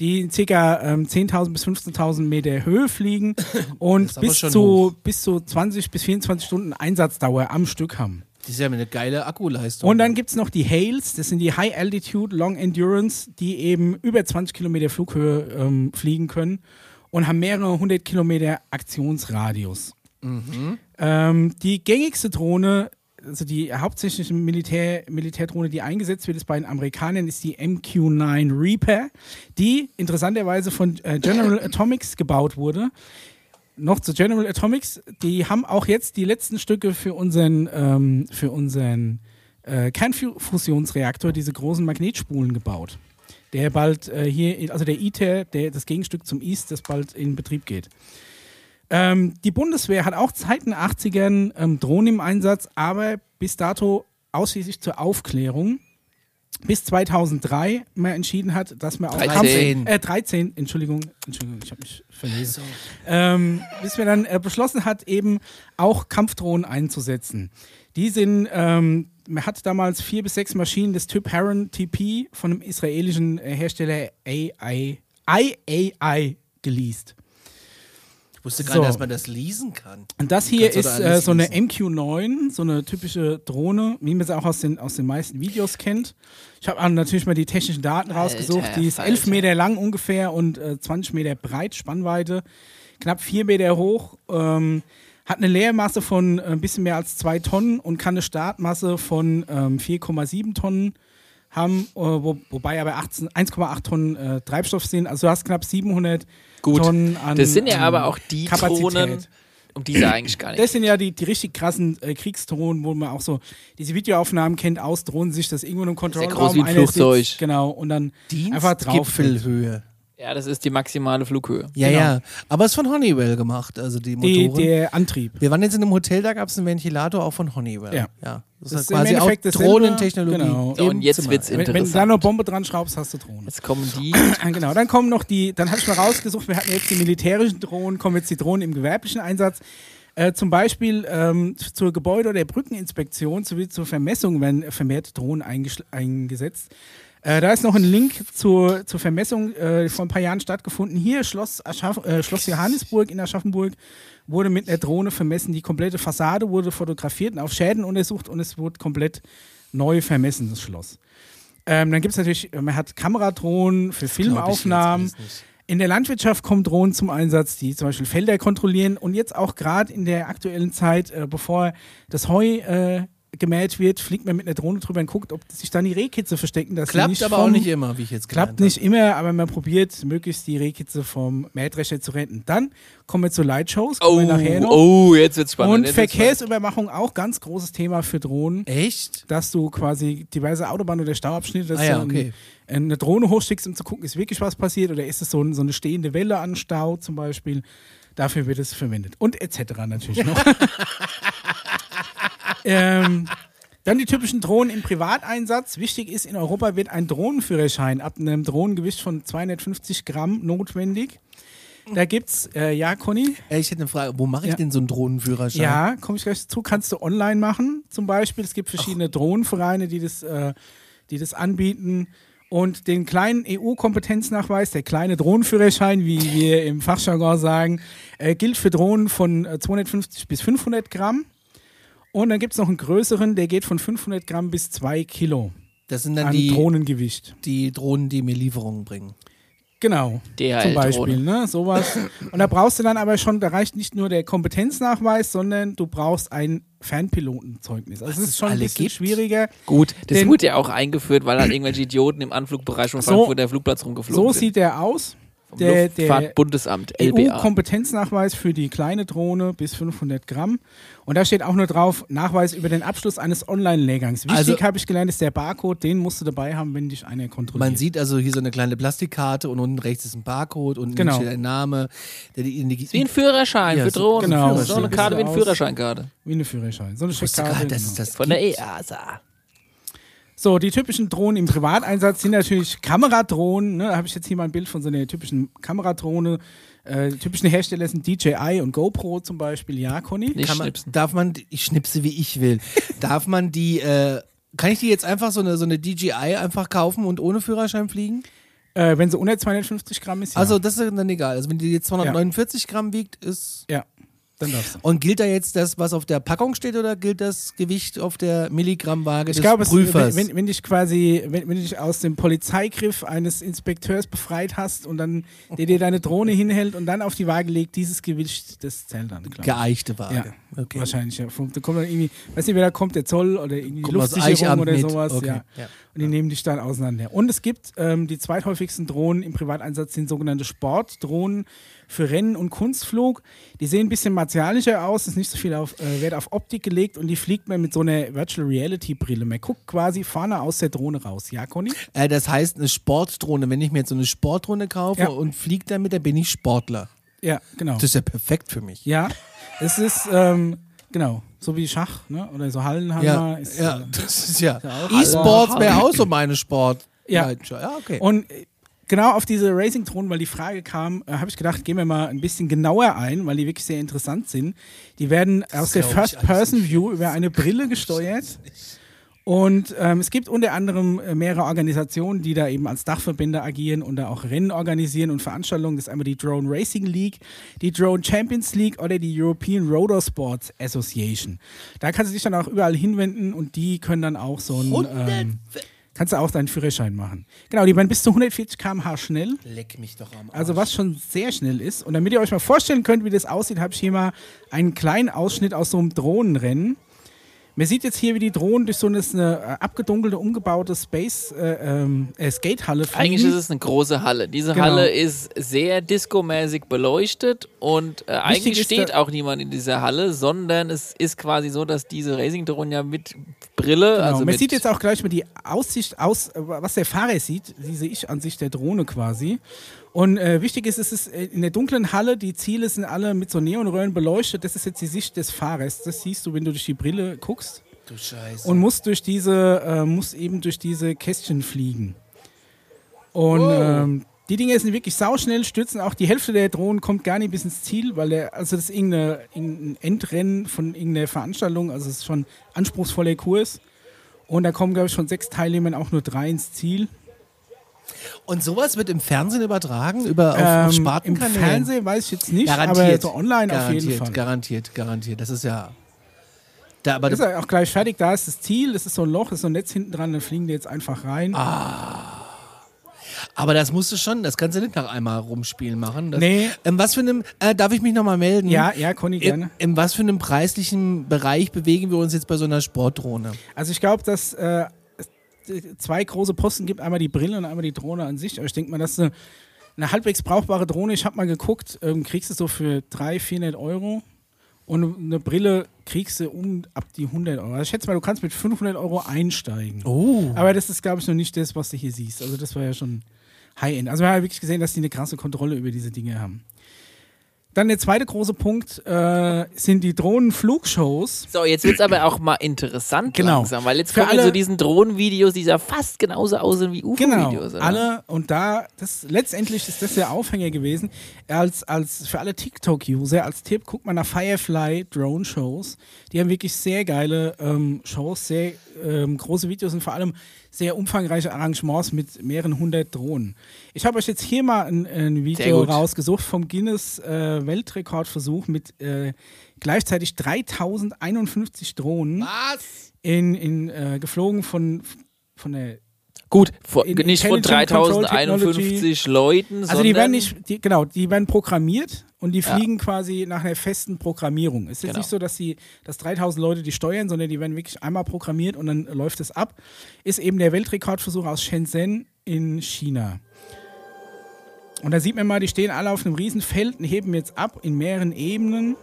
die ca. Ähm, 10.000 bis 15.000 Meter Höhe fliegen und bis zu, bis zu 20 bis 24 Stunden Einsatzdauer am Stück haben. Das ist ja eine geile Akkuleistung. Und dann gibt es noch die Hales, das sind die High Altitude Long Endurance, die eben über 20 Kilometer Flughöhe ähm, fliegen können und haben mehrere hundert Kilometer Aktionsradius. Ähm, die gängigste Drohne, also die hauptsächliche Militär, Militärdrohne, die eingesetzt wird, ist bei den Amerikanern, ist die MQ-9 Reaper, die interessanterweise von äh, General Atomics gebaut wurde. Noch zu General Atomics, die haben auch jetzt die letzten Stücke für unseren, ähm, für unseren äh, Kernfusionsreaktor, diese großen Magnetspulen gebaut. Der bald äh, hier, also der ITER, der, das Gegenstück zum EAST, das bald in Betrieb geht. Ähm, die Bundeswehr hat auch seit den 80ern ähm, Drohnen im Einsatz, aber bis dato ausschließlich zur Aufklärung. Bis 2003 man entschieden hat, dass man auch 13. Kampf, äh, 13, Entschuldigung, Entschuldigung, ich habe mich verlesen. Ähm, bis man dann äh, beschlossen hat, eben auch Kampfdrohnen einzusetzen. Die sind, ähm, man hat damals vier bis sechs Maschinen des Typ Heron TP von dem israelischen äh, Hersteller AI, IAI geleast. Ich wusste gar so. nicht, dass man das leasen kann. Und das hier ist äh, so eine lesen? MQ-9, so eine typische Drohne, wie man sie auch aus den, aus den meisten Videos kennt. Ich habe natürlich mal die technischen Daten rausgesucht. Die ist 11 Falter. Meter lang ungefähr und äh, 20 Meter breit, Spannweite, knapp 4 Meter hoch. Ähm, hat eine Leermasse von äh, ein bisschen mehr als 2 Tonnen und kann eine Startmasse von ähm, 4,7 Tonnen haben, äh, wo, wobei aber 18 1,8 Tonnen äh, Treibstoff sind. Also du hast knapp 700 Gut. Tonnen an Das sind ja an aber auch die Kapazität. Drohnen, um die es eigentlich gar nicht Das sind ja die, die richtig krassen äh, Kriegsdrohnen, wo man auch so diese Videoaufnahmen kennt aus Drohnensicht, dass irgendwo in einem ja groß Kontrollraum wie ein einer Flugzeug. Sitzt, genau, und dann einfach drauf Gipfelhöhe. Ja, das ist die maximale Flughöhe. Ja, Genau. ja. Aber es ist von Honeywell gemacht, also die Die, Motoren. der Antrieb. Wir waren jetzt in einem Hotel, da gab es einen Ventilator auch von Honeywell. Ja. ja. Das, Das ist im quasi auch Endeffekt dasselbe. Drohnentechnologie. Genau. So, und im jetzt Zimmer. wird's Wenn, wenn du Interessant. da noch Bombe dran schraubst, hast du Drohne. Jetzt kommen die. Genau, dann kommen noch die, dann hatte ich mal rausgesucht, wir hatten jetzt die militärischen Drohnen, kommen jetzt die Drohnen im gewerblichen Einsatz. Äh, zum Beispiel ähm, zur Gebäude- oder Brückeninspektion sowie zur Vermessung werden vermehrt Drohnen eingesetzt. Äh, da ist noch ein Link zur, zur Vermessung äh, vor ein paar Jahren stattgefunden. Hier Schloss, Aschaff, äh, Schloss Johannesburg in Aschaffenburg wurde mit einer Drohne vermessen. Die komplette Fassade wurde fotografiert und auf Schäden untersucht und es wurde komplett neu vermessen, das Schloss. Ähm, dann gibt es natürlich, man hat Kameradrohnen für Filmaufnahmen. In der Landwirtschaft kommen Drohnen zum Einsatz, die zum Beispiel Felder kontrollieren und jetzt auch gerade in der aktuellen Zeit, äh, bevor das Heu äh, gemäht wird, fliegt man mit einer Drohne drüber und guckt, ob sich dann die Rehkitze verstecken. Dass Klappt nicht aber vom- auch nicht immer, wie ich jetzt Klappt nicht immer, aber man probiert möglichst die Rehkitze vom Mähdrescher zu retten. Dann kommen wir zu Lightshows, Oh, wir nachher noch. oh, jetzt wird's spannend. und jetzt Verkehrsüberwachung auch ganz großes Thema für Drohnen habe. Echt? dass du quasi diverse Autobahnen oder Stauabschnitte, dass Ah ja, du okay. ein, eine Drohne hochschickst, um zu gucken, ist wirklich was passiert oder ist es so, ein, so eine stehende Welle an Stau zum Beispiel. Dafür wird es verwendet. Und etc. natürlich noch. ähm, dann die typischen Drohnen im Privateinsatz. Wichtig ist, in Europa wird ein Drohnenführerschein ab einem Drohnengewicht von 250 Gramm notwendig. Da gibt's, äh, ja, Conny? Äh, Ich hätte eine Frage, wo mache ich Ja. denn so einen Drohnenführerschein? Ja, komme ich gleich dazu. Kannst du online machen, zum Beispiel. Es gibt verschiedene Drohnenvereine, die das, äh, die das anbieten. Und den kleinen EU-Kompetenznachweis, der kleine Drohnenführerschein, wie wir im Fachjargon sagen, äh, gilt für Drohnen von äh, 250 bis 500 Gramm. Und dann gibt es noch einen größeren, der geht von 500 Gramm bis 2 Kilo Das sind dann an die, Drohnengewicht. die Drohnen, die mir Lieferungen bringen. Genau. DHL zum Beispiel, ne? Sowas. Und da brauchst du dann aber schon, da reicht nicht nur der Kompetenznachweis, sondern du brauchst ein Fernpilotenzeugnis. Also es ist schon ein bisschen gibt? schwieriger. Gut, das wurde ja auch eingeführt, weil halt irgendwelche Idioten im Anflugbereich von So- Frankfurter Flugplatz rumgeflogen So sind. sieht der aus. Der, der Luftfahrtbundesamt, LBA. EU-Kompetenznachweis für die kleine Drohne bis 500 Gramm. Und da steht auch nur drauf, Nachweis über den Abschluss eines Online-Lehrgangs. Wichtig Also- habe ich gelernt, ist der Barcode, den musst du dabei haben, wenn dich einer kontrolliert. Man sieht also hier so eine kleine Plastikkarte und unten rechts ist ein Barcode und Genau. steht ein Name. Der die Indigi- Wie ein Führerschein Ja, für Drohnen. genau, so eine Karte wie aus. Führerscheinkarte. Wie eine Führerschein. So eine nicht, dass genau. das Von der. EASA. So, die typischen Drohnen im Privateinsatz sind natürlich Kameradrohnen. Ne? Da habe ich jetzt hier mal ein Bild von so einer typischen Kameradrohne. Äh, die typischen Hersteller sind DJI und GoPro zum Beispiel. Ja, Conny? Nicht Kann man, schnipsen. darf man, ich schnipse wie ich will. darf man die, äh, kann ich die jetzt einfach so eine, so eine DJI einfach kaufen und ohne Führerschein fliegen? Äh, wenn sie unter 250 Gramm ist, ja. Also das ist dann egal. Also wenn die jetzt 249 Gramm wiegt, ist. ja, dann darfst du. Und gilt da jetzt das, was auf der Packung steht, oder gilt das Gewicht auf der Milligrammwaage Ich des glaube, es- Prüfers? wenn, wenn, wenn dich quasi, wenn, wenn du dich aus dem Polizeigriff eines Inspekteurs befreit hast und dann der dir deine Drohne hinhält und dann auf die Waage legt, dieses Gewicht, das zählt dann, glaube ich. Geeichte Waage. Ja, Okay. wahrscheinlich, ja. Da kommt dann irgendwie, weiß nicht, wer da kommt, der Zoll oder irgendwie die Kommt Luftsicherung oder sowas. Okay. Ja. Ja. Und die nehmen dich dann auseinander. Und es gibt ähm, die zweithäufigsten Drohnen im Privateinsatz sind sogenannte Sportdrohnen für Rennen und Kunstflug. Die sehen ein bisschen martialischer aus, ist nicht so viel auf, äh, Wert auf Optik gelegt und die fliegt man mit so einer Virtual Reality Brille. Man guckt quasi vorne aus der Drohne raus. Ja, Conny? Äh, das heißt, eine Sportdrohne, wenn ich mir jetzt so eine Sportdrohne kaufe Ja. und fliege damit, dann bin ich Sportler. Ja, genau. Das ist ja perfekt für mich. Ja, es ist, ähm, genau, so wie Schach ne? oder so Hallenhammer. Ja, ist, ja, äh, das ist ja. E-Sports wäre auch so meine Sport. Ja. ja okay. Und genau auf diese Racing-Drohnen, weil die Frage kam, äh, habe ich gedacht, gehen wir mal ein bisschen genauer ein, weil die wirklich sehr interessant sind. Die werden aus der First-Person-View über eine Brille gesteuert. Und ähm, es gibt unter anderem äh, mehrere Organisationen, die da eben als Dachverbände agieren und da auch Rennen organisieren und Veranstaltungen. Das ist einmal die Drone Racing League, die Drone Champions League oder die European Rotor Sports Association. Da kannst du dich dann auch überall hinwenden und die können dann auch so ein... Ähm, kannst du auch deinen Führerschein machen. Genau, die werden bis zu 140 km/h schnell. Leck mich doch am Arsch. Also was schon sehr schnell ist. Und damit ihr euch mal vorstellen könnt, wie das aussieht, habe ich hier mal einen kleinen Ausschnitt aus so einem Drohnenrennen. Man sieht jetzt hier, wie die Drohnen durch so eine, eine äh, abgedunkelte, umgebaute Space äh, ähm, äh, Skatehalle fliegen. Eigentlich ist es eine große Halle. Diese Genau. Halle ist sehr discomäßig beleuchtet Und äh, eigentlich steht auch niemand in dieser Halle, sondern es ist quasi so, dass diese Racing-Drohnen ja mit Brille, Genau. also Man sieht jetzt auch gleich mal die Aussicht aus, was der Fahrer sieht, diese Ich-Ansicht der Drohne quasi. Und äh, wichtig ist, es ist äh, in der dunklen Halle, die Ziele sind alle mit so Neonröhren beleuchtet. Das ist jetzt die Sicht des Fahrers. Das siehst du, wenn du durch die Brille guckst. Du Scheiße. Und musst durch diese, äh, musst eben durch diese Kästchen fliegen. Und ähm, die Dinge sind wirklich sauschnell, stürzen auch die Hälfte der Drohnen kommt gar nicht bis ins Ziel, weil der, also das ist irgendein Endrennen von irgendeiner Veranstaltung, also es ist schon anspruchsvoller Kurs. Und da kommen, glaube ich, von sechs Teilnehmern auch nur drei ins Ziel. Und sowas wird im Fernsehen übertragen? Über, auf, auf Ähm, Im? Fernsehen weiß ich jetzt nicht, Garantiert. aber so online auf jeden Fall. Garantiert, garantiert. Das ist ja. Da, aber ist ja auch gleich fertig, da ist das Ziel, das ist so ein Loch, das ist so ein Netz hinten dran, dann fliegen die jetzt einfach rein. Aber das musst du schon, das kannst du nicht nach einmal rumspielen machen. Das, Nee. Ähm, was für einem, äh, darf ich mich nochmal melden? Ja, ja, Conny, In, gerne. in was für einem preislichen Bereich bewegen wir uns jetzt bei so einer Sportdrohne? Also ich glaube, dass äh, zwei große Posten gibt, einmal die Brille und einmal die Drohne an sich. Aber ich denke mal, dass eine, eine halbwegs brauchbare Drohne, ich habe mal geguckt, ähm, kriegst du so für 300, 400 Euro. Und eine Brille kriegst du um ab die 100 Euro. Also ich schätze mal, du kannst mit 500 Euro einsteigen. Oh. Aber das ist, glaube ich, noch nicht das, was du hier siehst. Also das war ja schon High-End. Also wir haben ja wirklich gesehen, dass die eine krasse Kontrolle über diese Dinge haben. Dann der zweite große Punkt äh, sind die Drohnenflugshows. So, jetzt wird es aber auch mal interessant Genau. langsam, weil jetzt Für kommen alle- so diesen Drohnenvideos, die ja fast genauso aussehen wie Genau, UFO-Videos. oder? alle und da, das letztendlich ist das der Aufhänger gewesen. Als, als für alle TikTok-User, als Tipp, guckt man nach Firefly Drone Shows. Die haben wirklich sehr geile ähm, Shows, sehr ähm, große Videos und vor allem sehr umfangreiche Arrangements mit mehreren hundert Drohnen. Ich habe euch jetzt hier mal ein, ein Video rausgesucht vom Guinness äh, Weltrekordversuch mit äh, gleichzeitig 3051 Drohnen Was? in, in, äh, geflogen von, von der Gut, In nicht von Intelligent Control 3051 Leuten, Also sondern die werden nicht, die, genau, die werden programmiert und die Ja. fliegen quasi nach einer festen Programmierung. Es ist jetzt Genau. nicht so, dass die, dass 3000 Leute die steuern, sondern die werden wirklich einmal programmiert und dann läuft es ab. Ist eben der Weltrekordversuch aus Shenzhen in China. Und da sieht man mal, die stehen alle auf einem riesen Feld und heben jetzt ab in mehreren Ebenen.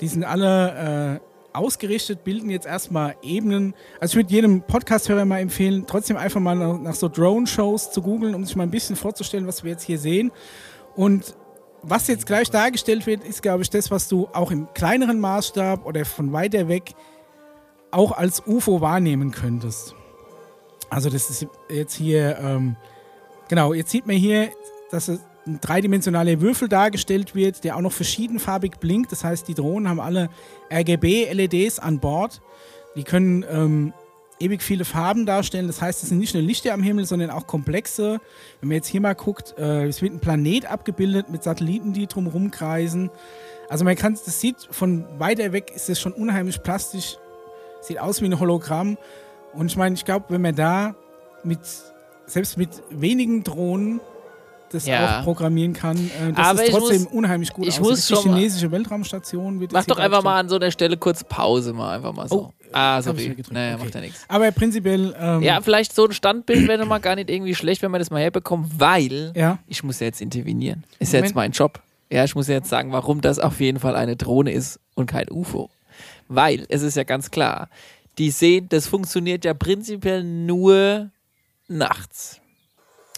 Die sind alle äh, ausgerichtet, bilden jetzt erstmal Ebenen. Also ich würde jedem Podcast-Hörer mal empfehlen, trotzdem einfach mal nach, so Drone-Shows zu googeln, um sich mal ein bisschen vorzustellen, was wir jetzt hier sehen. Und was jetzt gleich dargestellt wird, ist, glaube ich, das, was du auch im kleineren Maßstab oder von weiter weg auch als UFO wahrnehmen könntest. Also das ist jetzt hier, ähm, genau, jetzt sieht man hier, dass es ein dreidimensionaler Würfel dargestellt wird, der auch noch verschiedenfarbig blinkt. Das heißt, die Drohnen haben alle RGB-LEDs an Bord. Die können ähm, ewig viele Farben darstellen. Das heißt, es sind nicht nur Lichter am Himmel, sondern auch komplexe. Wenn man jetzt hier mal guckt, äh, es wird ein Planet abgebildet mit Satelliten, die drumherum kreisen. Also man kann, das sieht von weiter weg, ist es schon unheimlich plastisch. Sieht aus wie ein Hologramm. Und ich meine, ich glaube, wenn man da mit, selbst mit wenigen Drohnen das Ja. auch programmieren kann, äh, das Aber ist trotzdem muss- unheimlich gut ich aussieht. muss die chinesische Weltraumstation. Wird Mach doch einfach mal an so einer Stelle kurz Pause, mal einfach mal so. Oh, ah, hab ich sorry. Naja, Okay. macht ja nichts. Aber prinzipiell, ähm, Ja, vielleicht so ein Standbild wäre mal gar nicht irgendwie schlecht, wenn wir das mal herbekommen, weil ja. ich muss ja jetzt intervenieren. Ist ja jetzt mein Job. Ja, ich muss ja jetzt sagen, warum das auf jeden Fall eine Drohne ist und kein UFO. Weil, es ist ja ganz klar, die sehen, das funktioniert ja prinzipiell nur nachts.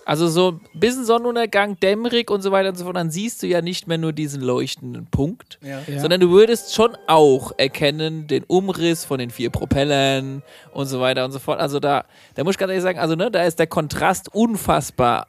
Also so ein bisschen Sonnenuntergang, dämmerig und so weiter und so fort, dann siehst du ja nicht mehr nur diesen leuchtenden Punkt, Ja. sondern du würdest schon auch erkennen den Umriss von den vier Propellern und so weiter und so fort. Also da, da muss ich ganz ehrlich sagen, also ne, da ist der Kontrast unfassbar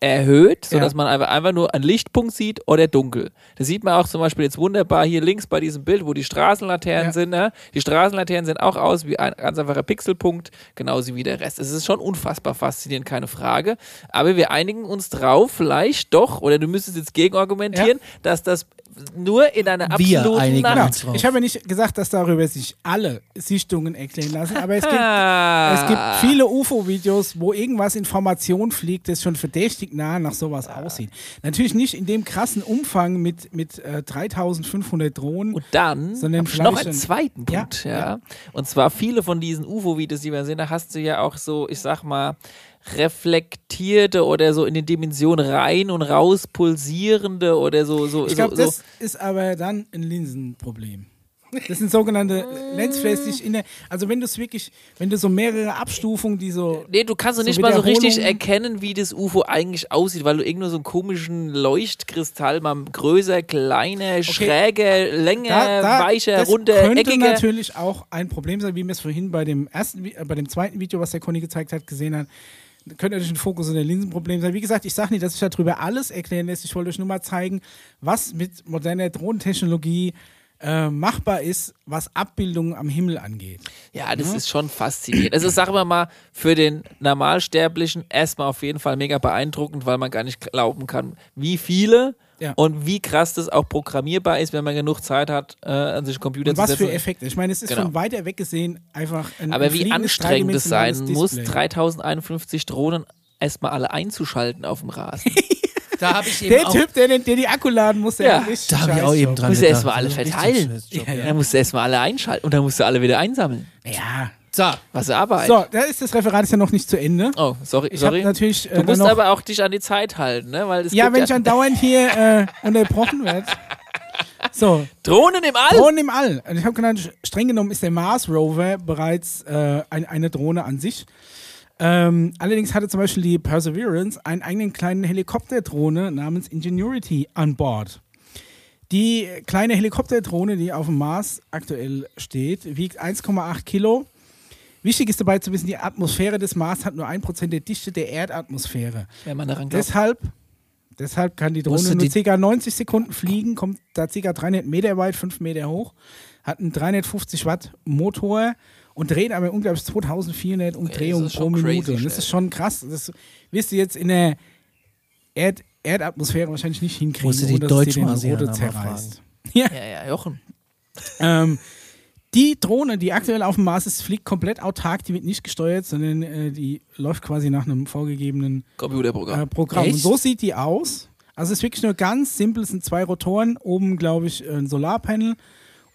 erhöht, sodass Ja. man einfach, einfach nur einen Lichtpunkt sieht oder dunkel. Das sieht man auch zum Beispiel jetzt wunderbar hier links bei diesem Bild, wo die Straßenlaternen Ja. sind. Ne? Die Straßenlaternen sehen auch aus wie ein ganz einfacher Pixelpunkt, genauso wie der Rest. Es ist schon unfassbar faszinierend, keine Frage. Aber wir einigen uns drauf, vielleicht doch, oder du müsstest jetzt gegenargumentieren, dass das nur in einer absoluten Nacht Genau. Ich habe ja nicht gesagt, dass darüber sich alle Sichtungen erklären lassen, aber es gibt, Ah. es gibt viele UFO-Videos, wo irgendwas in Formation fliegt, das schon verdächtig nah nach sowas aussieht. Natürlich nicht in dem krassen Umfang mit, mit äh, 3500 Drohnen. Und dann Sondern noch einen ein- zweiten Ja, Punkt, ja, Und zwar viele von diesen UFO-Videos, die wir sehen, da hast du ja auch so, ich sag mal, reflektierte oder so in die Dimension rein und raus pulsierende oder so. so, Ich glaube, so, das ist aber dann ein Linsenproblem. Das sind sogenannte Lensfläche in der. Also wenn du es wirklich, wenn du so mehrere Abstufungen, die so. Nee, du kannst doch So nicht mal so richtig erkennen, wie das UFO eigentlich aussieht, weil du irgendwo so einen komischen Leuchtkristall mal größer, kleiner, schräger, länger, weicher, das runder, könnte eckiger. natürlich auch ein Problem sein, wie wir es vorhin bei dem ersten, äh, bei dem zweiten Video, was der Conny gezeigt hat, gesehen hat. Könnte natürlich ein Fokus in der Linsenproblem sein. Wie gesagt, ich sage nicht, dass ich darüber alles erklären lässt. Ich wollte euch nur mal zeigen, was mit moderner Drohnentechnologie äh, machbar ist, was Abbildungen am Himmel angeht. Ja, das ist schon faszinierend. Ist, sagen wir mal, für den Normalsterblichen erstmal auf jeden Fall mega beeindruckend, weil man gar nicht glauben kann, wie viele Ja. und wie krass das auch programmierbar ist, wenn man genug Zeit hat, äh, an sich Computer Und zu was setzen. für Effekte. Ich meine, es ist Genau. von weiter weg gesehen einfach ein Aber ein wie anstrengend es sein muss, Display. 3051 Drohnen erstmal alle einzuschalten auf dem Rasen. Da habe ich eben Der auch, Typ, der, den- der die Akku laden muss, der Ja. richtig da habe ich auch eben dran Muss er gedacht. erstmal alle verteilen. schönes Job, Ja, ja. Dann musst du erstmal alle einschalten und dann musst du alle wieder einsammeln. Ja. So, Was Arbeit. So, da ist das Referat ist ja noch nicht zu Ende. Oh, sorry. Ich habe sorry. natürlich äh, Du musst noch, aber auch dich an die Zeit halten, ne? Weil es Ja, gibt wenn ich andauernd hier äh, unterbrochen werde. So, Drohnen im All! Drohnen im All. Und ich habe genannt, streng genommen ist der Mars Rover bereits äh, ein, eine Drohne an sich. Ähm, allerdings hatte zum Beispiel die Perseverance einen eigenen kleinen Helikopterdrohne namens Ingenuity an Bord. Die kleine Helikopterdrohne, die auf dem Mars aktuell steht, wiegt 1,8 Kilo. Wichtig ist dabei zu wissen, die Atmosphäre des Mars hat nur 1% der Dichte der Erdatmosphäre. Wenn man daran glaubt. Deshalb, deshalb kann die Drohne nur die- ca. 90 Sekunden fliegen, kommt da ca. 300 Meter weit, 5 Meter hoch, hat einen 350 Watt Motor und dreht aber unglaublich 2400 Umdrehungen ist pro Minute. crazy das ist schon krass. Das wirst du jetzt in der Erd Erdatmosphäre wahrscheinlich nicht hinkriegen, du ohne dass dir den Rote zerreißt. Ja, ja, Jochen. Ähm, die Drohne, die aktuell auf dem Mars ist, fliegt komplett autark, die wird nicht gesteuert, sondern äh, die läuft quasi nach einem vorgegebenen Computerprogramm. äh, Programm. Echt? Und so sieht die aus. Also es ist wirklich nur ganz simpel, es sind zwei Rotoren, oben glaube ich ein Solarpanel,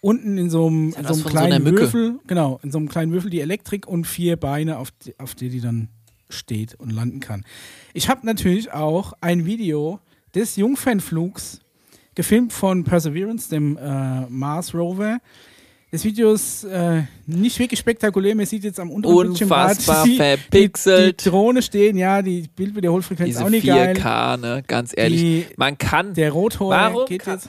unten in so einem, ja in so einem so kleinen Mücke. Würfel, genau, in so einem kleinen Würfel die Elektrik und vier Beine, auf die, auf die die dann steht und landen kann. Ich habe natürlich auch ein Video des Jungfernflugs gefilmt von Perseverance, dem äh, Mars Rover. Das Video ist äh, nicht wirklich spektakulär. Man sieht jetzt am unteren Unfassbar die, die, verpixelt. die Drohne stehen. Ja, die Bildwiederholfrequenz ist auch nicht geil. 4K, ne? Ganz ehrlich. Die, man kann. der Rotor Warum geht kann- jetzt.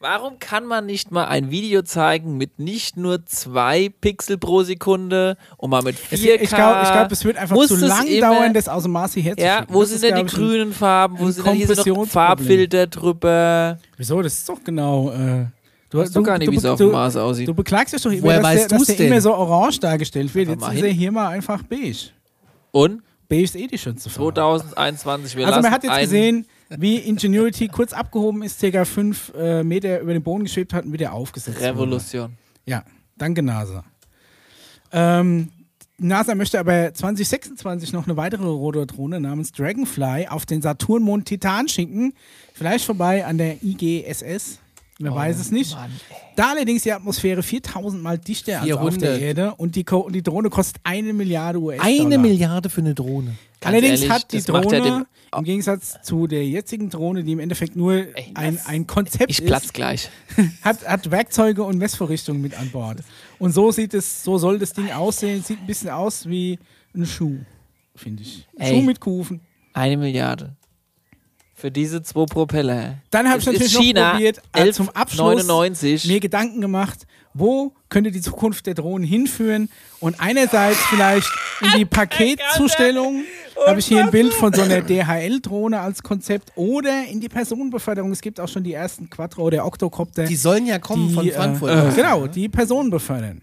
Warum kann man nicht mal ein Video zeigen mit nicht nur zwei Pixel pro Sekunde und mal mit 4K? Es, ich glaube, glaub, es wird einfach zu lang immer- dauern, das aus dem Mars hierher zu Ja, schicken. wo sind denn die grünen Farben? Wo sind denn hier so noch. Farbfilter drüber? Wieso? Das ist doch genau. Äh, du Weißt doch gar nicht, wie es auf dem Mars aussieht. Du beklagst dich doch immer, Woher dass, weißt der, dass der denn? immer so orange dargestellt wird. Jetzt ist er hier mal einfach beige. Und Beige ist eh die schönste Farbe. 2021, wir Also man hat jetzt gesehen, wie Ingenuity kurz abgehoben ist, circa fünf äh, Meter über den Boden geschwebt hat und wieder aufgesetzt wurde. Revolution. Ja, danke NASA. Ähm, NASA möchte aber 2026 noch eine weitere Rotordrohne namens Dragonfly auf den Saturnmond Titan schicken. Vielleicht vorbei an der IGSS. Wer Oh, weiß es nicht. Da allerdings die Atmosphäre 4000 mal dichter als auf 400. der Erde und die, Ko die Drohne kostet eine Milliarde US-Dollar. eine Milliarde für eine Drohne. Ganz Allerdings ehrlich, hat die Drohne ja im Gegensatz zu der jetzigen Drohne, die im Endeffekt nur Ey, ein, ein Konzept Ich ist, platz gleich. hat, hat Werkzeuge und Messvorrichtungen mit an Bord. Und so sieht es, so soll das Ding aussehen. Sieht ein bisschen aus wie ein Schuh, finde ich. Ein Ey. Schuh mit Kufen. Eine Milliarde. Für diese zwei Propeller. Dann habe ich natürlich noch China, probiert, äh, zum Abschluss 11,99. mir Gedanken gemacht, wo könnte die Zukunft der Drohnen hinführen? Und einerseits vielleicht in die Paketzustellung, habe ich hier ein Bild von so einer DHL-Drohne als Konzept, oder in die Personenbeförderung. Es gibt auch schon die ersten Quattro- oder Octocopter. Die sollen ja kommen die, von Frankfurt. Äh, äh, genau, die Personen befördern.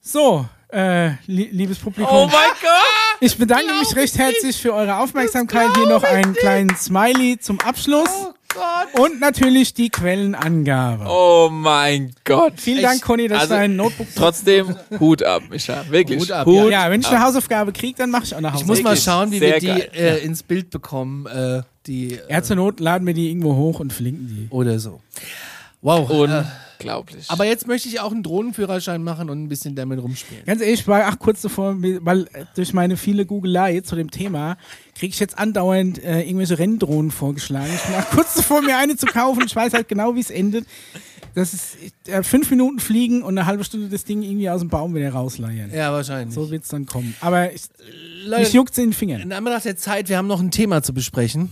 So, äh, li liebes Publikum. Oh mein Gott! Ich bedanke mich recht herzlich für eure Aufmerksamkeit. Hier noch einen kleinen Smiley zum Abschluss. Gott. Und natürlich die Quellenangabe. Oh mein Gott. Vielen Dank, Conny, dass also- du dein Notebook. Trotzdem Hut ab, Micha. Wirklich. Hut ab, Hut Ja, wenn ich eine Hausaufgabe kriege, dann mache ich auch eine Ich Hausaufgabe. muss mal schauen, wie sehr wir die äh, ins Bild bekommen. Äh, die, äh, Ja, zur Not laden wir die irgendwo hoch und verlinken die. oder so. Wow. Unglaublich. aber jetzt möchte ich auch einen Drohnenführerschein machen und ein bisschen damit rumspielen. Ganz ehrlich, ich war auch kurz davor, weil äh, durch meine viele Googelei zu dem Thema kriege ich jetzt andauernd äh, irgendwelche Renndrohnen vorgeschlagen. Ich bin auch kurz davor, mir eine zu kaufen. Ich weiß halt genau, wie es endet. Das ist äh, fünf Minuten fliegen und eine halbe Stunde das Ding irgendwie aus dem Baum wieder rausleiern. Ja, wahrscheinlich. So wird es dann kommen. Aber ich, Leute, mich juckt in den Fingern. in Anbetracht der Zeit, wir haben noch ein Thema zu besprechen.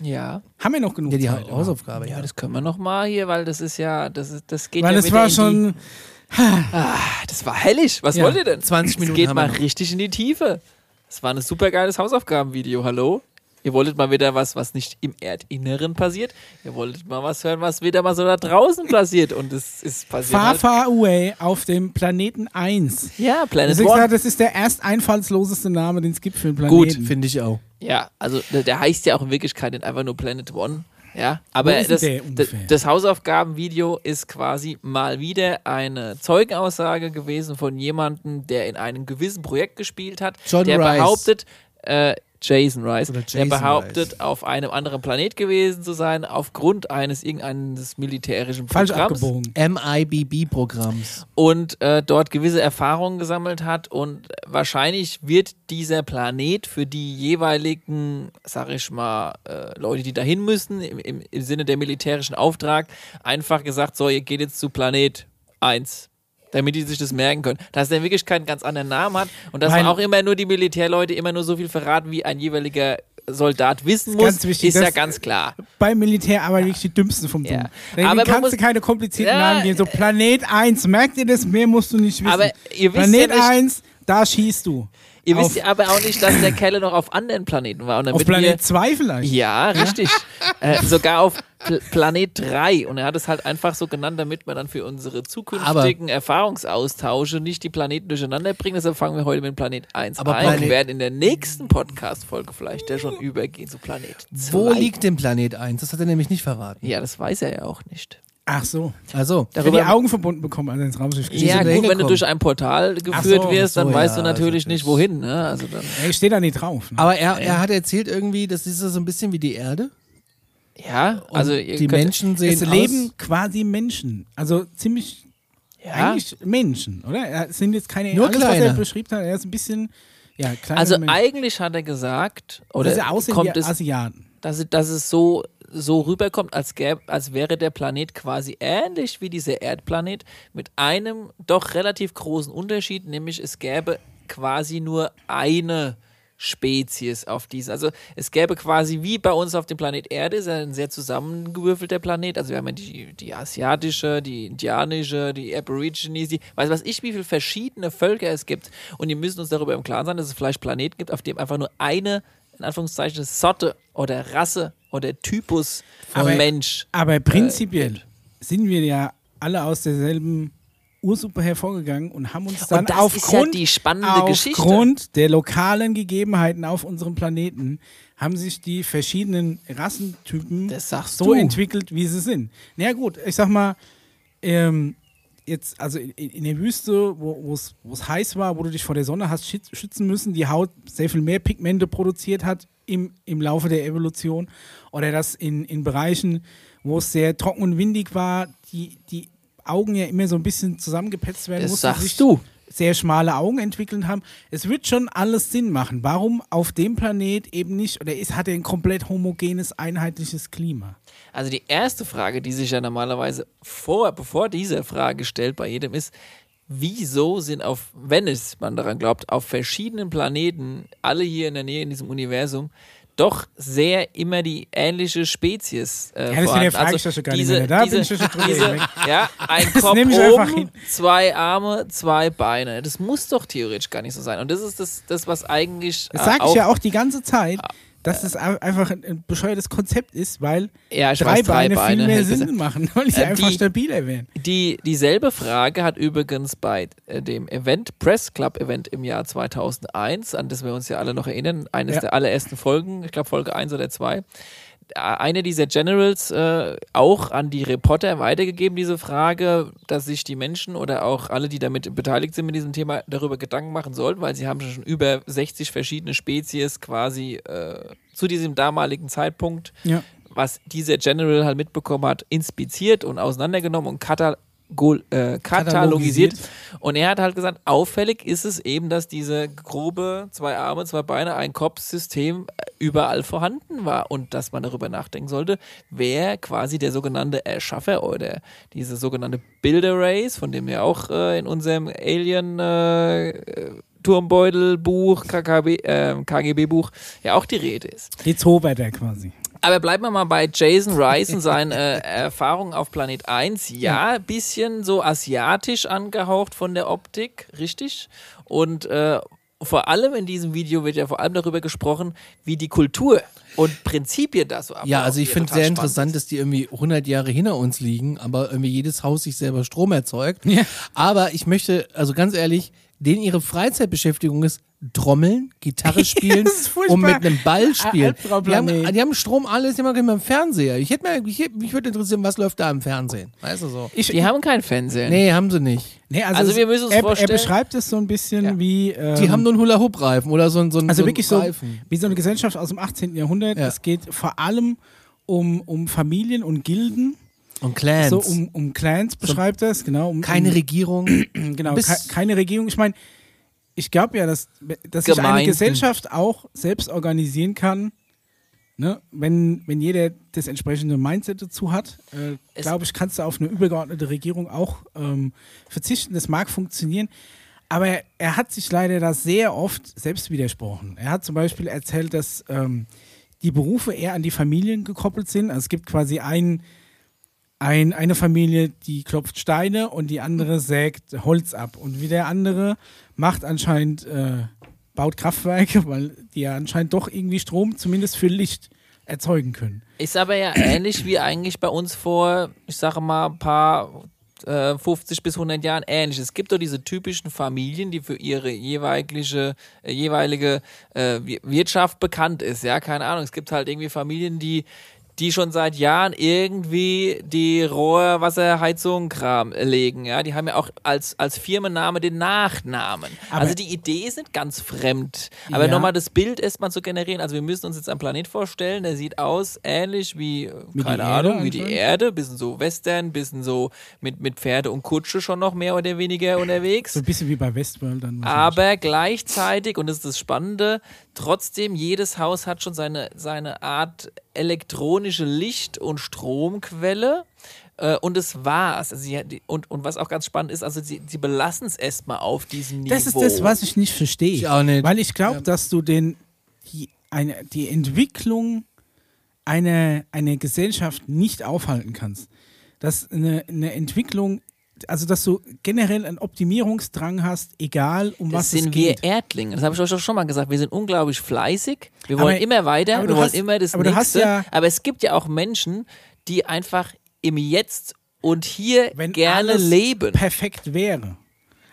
Ja. Haben wir noch genug Ja, die Zeit? Hausaufgabe, Ja, ja. das können wir noch mal hier, weil das ist ja, das, ist, das geht Weil ja wieder war schon. Die, ah, das war hellig. Was Ja. wollt ihr denn? 20 Minuten Es geht mal noch. richtig in die Tiefe. Es war ein super geiles Hausaufgabenvideo. Hallo? Ihr wolltet mal wieder was, was nicht im Erdinneren passiert. Ihr wolltet mal was hören, was wieder mal so da draußen passiert. Und es ist passiert. Far, Halt. far away auf dem Planeten 1. Ja, Planet Deswegen One. gesagt, das ist der erst einfallsloseste Name, den es gibt für den Gut, Planeten. finde ich auch. Ja, also der, heißt ja auch in Wirklichkeit nicht einfach nur Planet One. Ja, aber das, das Hausaufgabenvideo ist quasi mal wieder eine Zeugenaussage gewesen von jemandem, der in einem gewissen Projekt gespielt hat, John der Rice. behauptet, äh, Jason Rice, Oder der Jason behauptet, Rice. auf einem anderen Planet gewesen zu sein, aufgrund eines irgendeines militärischen Falsch Programms abgebogen. MIBB-Programms. und äh, dort gewisse Erfahrungen gesammelt hat und wahrscheinlich wird dieser Planet für die jeweiligen, sag ich mal, äh, Leute, die dahin müssen, im, im, im Sinne der militärischen Auftrag, einfach gesagt, so, ihr geht jetzt zu Planet 1. Damit die sich das merken können. Dass der in Wirklichkeit einen ganz anderen Namen hat und dass man auch immer nur die Militärleute immer nur so viel verraten, wie ein jeweiliger Soldat wissen ist muss, wichtig, ist ja ganz klar. Beim Militär aber wirklich die dümmsten vom Ja. Dummen. Aber Deswegen man kannst du keine komplizierten Ja, Namen geben. So Planet 1, merkt ihr das? Mehr musst du nicht wissen. Aber ihr wisst Planet ja nicht- 1, da schießt du. Ihr wisst ja aber auch nicht, dass der Kerle noch auf anderen Planeten war. Und Auf Planet wir, 2 vielleicht. Ja, richtig. äh, sogar auf Pl Planet 3. Und er hat es halt einfach so genannt, damit wir dann für unsere zukünftigen Erfahrungsaustausche nicht die Planeten durcheinander bringen. Deshalb fangen wir heute mit Planet 1 Aber an Planet- und werden in der nächsten Podcast-Folge vielleicht der schon übergehen zu Planet 2. Wo liegt denn Planet 1? Das hat er nämlich nicht verraten. Ja, das weiß er ja auch nicht. Ach so. Also, Wenn die Augen verbunden bekommen an ins Raumschiff. Ja, gut, wenn du durch ein Portal geführt so, wirst, dann so, weißt ja, du natürlich also nicht, wohin. Ne? Also dann, Ey, steht da nicht drauf. Ne? aber er, er hat erzählt irgendwie, das ist so ein bisschen wie die Erde. ja, Und also die Menschen sehen es leben quasi Menschen. Also ziemlich ja, eigentlich Menschen, oder? Es sind jetzt keine Nur alles, was er beschrieben hat. Er ist ein bisschen ja, kleiner Also Mensch. eigentlich hat er gesagt, oder kommt wie es, Asiaten. dass, dass es so, so rüberkommt, als, gäb, als wäre der Planet quasi ähnlich wie dieser Erdplanet mit einem doch relativ großen Unterschied, nämlich es gäbe quasi nur eine Spezies auf diesen. Also es gäbe quasi wie bei uns auf dem Planet Erde, ist ja ein sehr zusammengewürfelter Planet. Also wir haben ja die, die asiatische, die indianische, die Aborigines, die weiß was ich, wie viele verschiedene Völker es gibt. Und wir müssen uns darüber im Klaren sein, dass es vielleicht Planeten gibt, auf dem einfach nur eine, in Anführungszeichen, Sorte oder Rasse oder Typus Aber- Mensch. Aber prinzipiell sind wir ja alle aus derselben Ursuppe hervorgegangen und haben uns dann Und das ist ja aufgrund, aufgrund der lokalen Gegebenheiten auf unserem Planeten haben sich die verschiedenen Rassentypen so du. entwickelt, wie sie sind. Na ja, gut, ich sag mal, ähm, jetzt, also in, in der Wüste, wo es heiß war, wo du dich vor der Sonne hast schüt- schützen müssen, die Haut sehr viel mehr Pigmente produziert hat im, im Laufe der Evolution. Oder dass in, in Bereichen, wo es sehr trocken und windig war, die, die Augen ja immer so ein bisschen zusammengepetzt werden Das mussten. sagst sich du. Sehr schmale Augen entwickelt haben. Es wird schon alles Sinn machen. Warum auf dem Planet eben nicht, oder ist, hat er ein komplett homogenes, einheitliches Klima? Also die erste Frage, die sich ja normalerweise vor, bevor diese Frage stellt bei jedem ist, wieso sind auf, wenn es man daran glaubt, auf verschiedenen Planeten, alle hier in der Nähe in diesem Universum, doch sehr immer die ähnliche Spezies äh, Ja, deswegen vorhanden. frage ich das schon gar nicht diese, mehr. Da bin diese, ich ja schon drüber diese, ja, ein Das Kopf ich oben, hin. zwei Arme, zwei Beine. Das muss doch theoretisch gar nicht so sein. Und das ist das, das was eigentlich Das äh, sage ich ja auch die ganze Zeit, dass es ein- einfach ein- bescheuertes Konzept ist, weil Ja, ich drei weiß, drei Beine, Beine viel mehr Sinn machen, weil sie Äh, einfach die- stabiler wären. Die, dieselbe Frage hat übrigens bei äh, dem Event, Press Club Event im Jahr 2001, an das wir uns ja alle noch erinnern, eines Ja. der allerersten Folgen, ich glaube Folge 1 oder 2, einer dieser Generals äh, auch an die Reporter weitergegeben, diese Frage, dass sich die Menschen oder auch alle, die damit beteiligt sind mit diesem Thema, darüber Gedanken machen sollten, weil sie haben schon über 60 verschiedene Spezies quasi äh, zu diesem damaligen Zeitpunkt, Ja. was dieser General halt mitbekommen hat, inspiziert und auseinandergenommen und äh, katalogisiert. Und er hat halt gesagt, auffällig ist es eben, dass diese grobe zwei Arme, zwei Beine, ein Kopfsystem überall vorhanden war und dass man darüber nachdenken sollte, wer quasi der sogenannte Erschaffer oder diese sogenannte Builder Race, von dem wir auch äh, in unserem Alien äh, äh, Turmbeutelbuch, KKB, äh, KGB-Buch ja auch die Rede ist. Die Zauberer quasi. Aber bleiben wir mal bei Jason Rice und seinen äh, Erfahrungen auf Planet 1. Ja, ein bisschen so asiatisch angehaucht von der Optik, richtig? Und äh, vor allem in diesem Video wird ja vor allem darüber gesprochen, wie die Kultur und Prinzipien da so ablaufen. Ja, also ich finde sehr interessant, ist. dass die irgendwie 100 Jahre hinter uns liegen, aber irgendwie jedes Haus sich selber Strom erzeugt. Ja. Aber ich möchte, also ganz ehrlich, denen ihre Freizeitbeschäftigung ist Trommeln, Gitarre spielen und mit einem Ball spielen. Die haben, die haben Strom, alles immer im Fernseher. Ich hätte mir, ich, mich würde interessieren, was läuft da im Fernsehen? Weißt du so? Ich, Die haben kein Fernsehen. Nee, haben sie nicht. nee, also, Also es- wir müssen uns er, vorstellen- Er beschreibt es so ein bisschen Ja. wie. Ähm, Die haben nur einen Hula-Hoop-Reifen oder so, ein- so, ein- also so einen wirklich so Reifen. wie so eine Gesellschaft aus dem 18. Jahrhundert. Ja. Es geht vor allem um, um Familien und Gilden. Und Clans. So um, um Clans beschreibt das, genau. Um, Keine um, Regierung. Genau, ke keine Regierung. Ich meine, ich glaube ja, dass, dass sich eine Gemeinden. Gesellschaft auch selbst organisieren kann, ne? wenn, wenn jeder das entsprechende Mindset dazu hat. Äh, Es- glaube ich, kannst du auf eine übergeordnete Regierung auch ähm, verzichten. Das mag funktionieren. Aber er hat sich leider da sehr oft selbst widersprochen. Er hat zum Beispiel erzählt, dass ähm, die Berufe eher an die Familien gekoppelt sind. Also es gibt quasi einen ein, eine Familie, die klopft Steine und die andere sägt Holz ab. Und wie der andere macht anscheinend, äh, baut Kraftwerke, weil die ja anscheinend doch irgendwie Strom zumindest für Licht erzeugen können. Ist aber ja ähnlich wie eigentlich bei uns vor, ich sage mal, ein paar äh, 50 bis 100 Jahren ähnlich. Es gibt doch diese typischen Familien, die für ihre jeweilige, äh, jeweilige äh, Wir- Wirtschaft bekannt ist. Ja, keine Ahnung. Es gibt halt irgendwie Familien, die die schon seit Jahren irgendwie die Rohrwasserheizung Kram legen. Ja, die haben ja auch als, als Firmenname den Nachnamen. Aber- also die Idee ist nicht ganz fremd. Aber Ja. nochmal das Bild erstmal zu generieren. Also wir müssen uns jetzt einen Planet vorstellen, der sieht aus ähnlich wie, Wie keine die Erde Ahnung, wie die. Erde, bisschen so Western, bisschen so mit, mit Pferde und Kutsche schon noch mehr oder weniger unterwegs. So ein bisschen wie bei Westworld dann. Aber gleichzeitig, und das ist das Spannende, trotzdem, jedes Haus hat schon seine, seine Art elektronische Licht- und Stromquelle. Äh, und es war's. Also sie, und, und was auch ganz spannend ist, also sie, sie belassen es erstmal auf diesem Niveau. Das ist das, was ich nicht verstehe. Ich auch nicht. Weil ich glaube, dass du den, die, eine, die Entwicklung einer, einer Gesellschaft nicht aufhalten kannst. Dass eine, eine Entwicklung, also dass du generell einen Optimierungsdrang hast, egal um Das was sind es wir geht. Erdlinge. Das habe ich euch doch schon mal gesagt. Wir sind unglaublich fleißig. Wir Aber- wollen immer weiter. aber Wir wollen hast- immer das aber du hast Nächste. ja- aber es gibt ja auch Menschen, die einfach im Jetzt und hier Wenn gerne alles leben. perfekt wäre.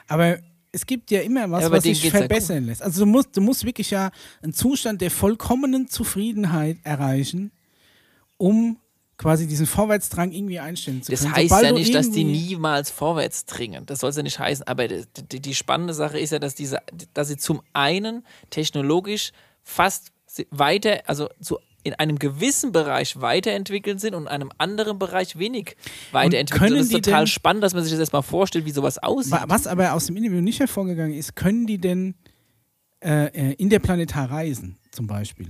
Aber es gibt ja immer was, Ja, was sich geht's ja verbessern lässt. Also du musst, du musst wirklich ja einen Zustand der vollkommenen Zufriedenheit erreichen, um quasi diesen Vorwärtsdrang irgendwie einstellen zu Das können. heißt Sobald ja nicht, dass die niemals vorwärts dringen. Das soll es ja nicht heißen. Aber die, die, die spannende Sache ist ja, dass, diese, dass sie zum einen technologisch fast weiter, also zu, in einem gewissen Bereich weiterentwickelt sind und in einem anderen Bereich wenig weiterentwickelt sind. Das ist total denn- spannend, dass man sich das erstmal vorstellt, wie sowas aussieht. Wa- Was aber aus dem Interview nicht hervorgegangen ist, können die denn äh, äh, interplanetar reisen, zum Beispiel?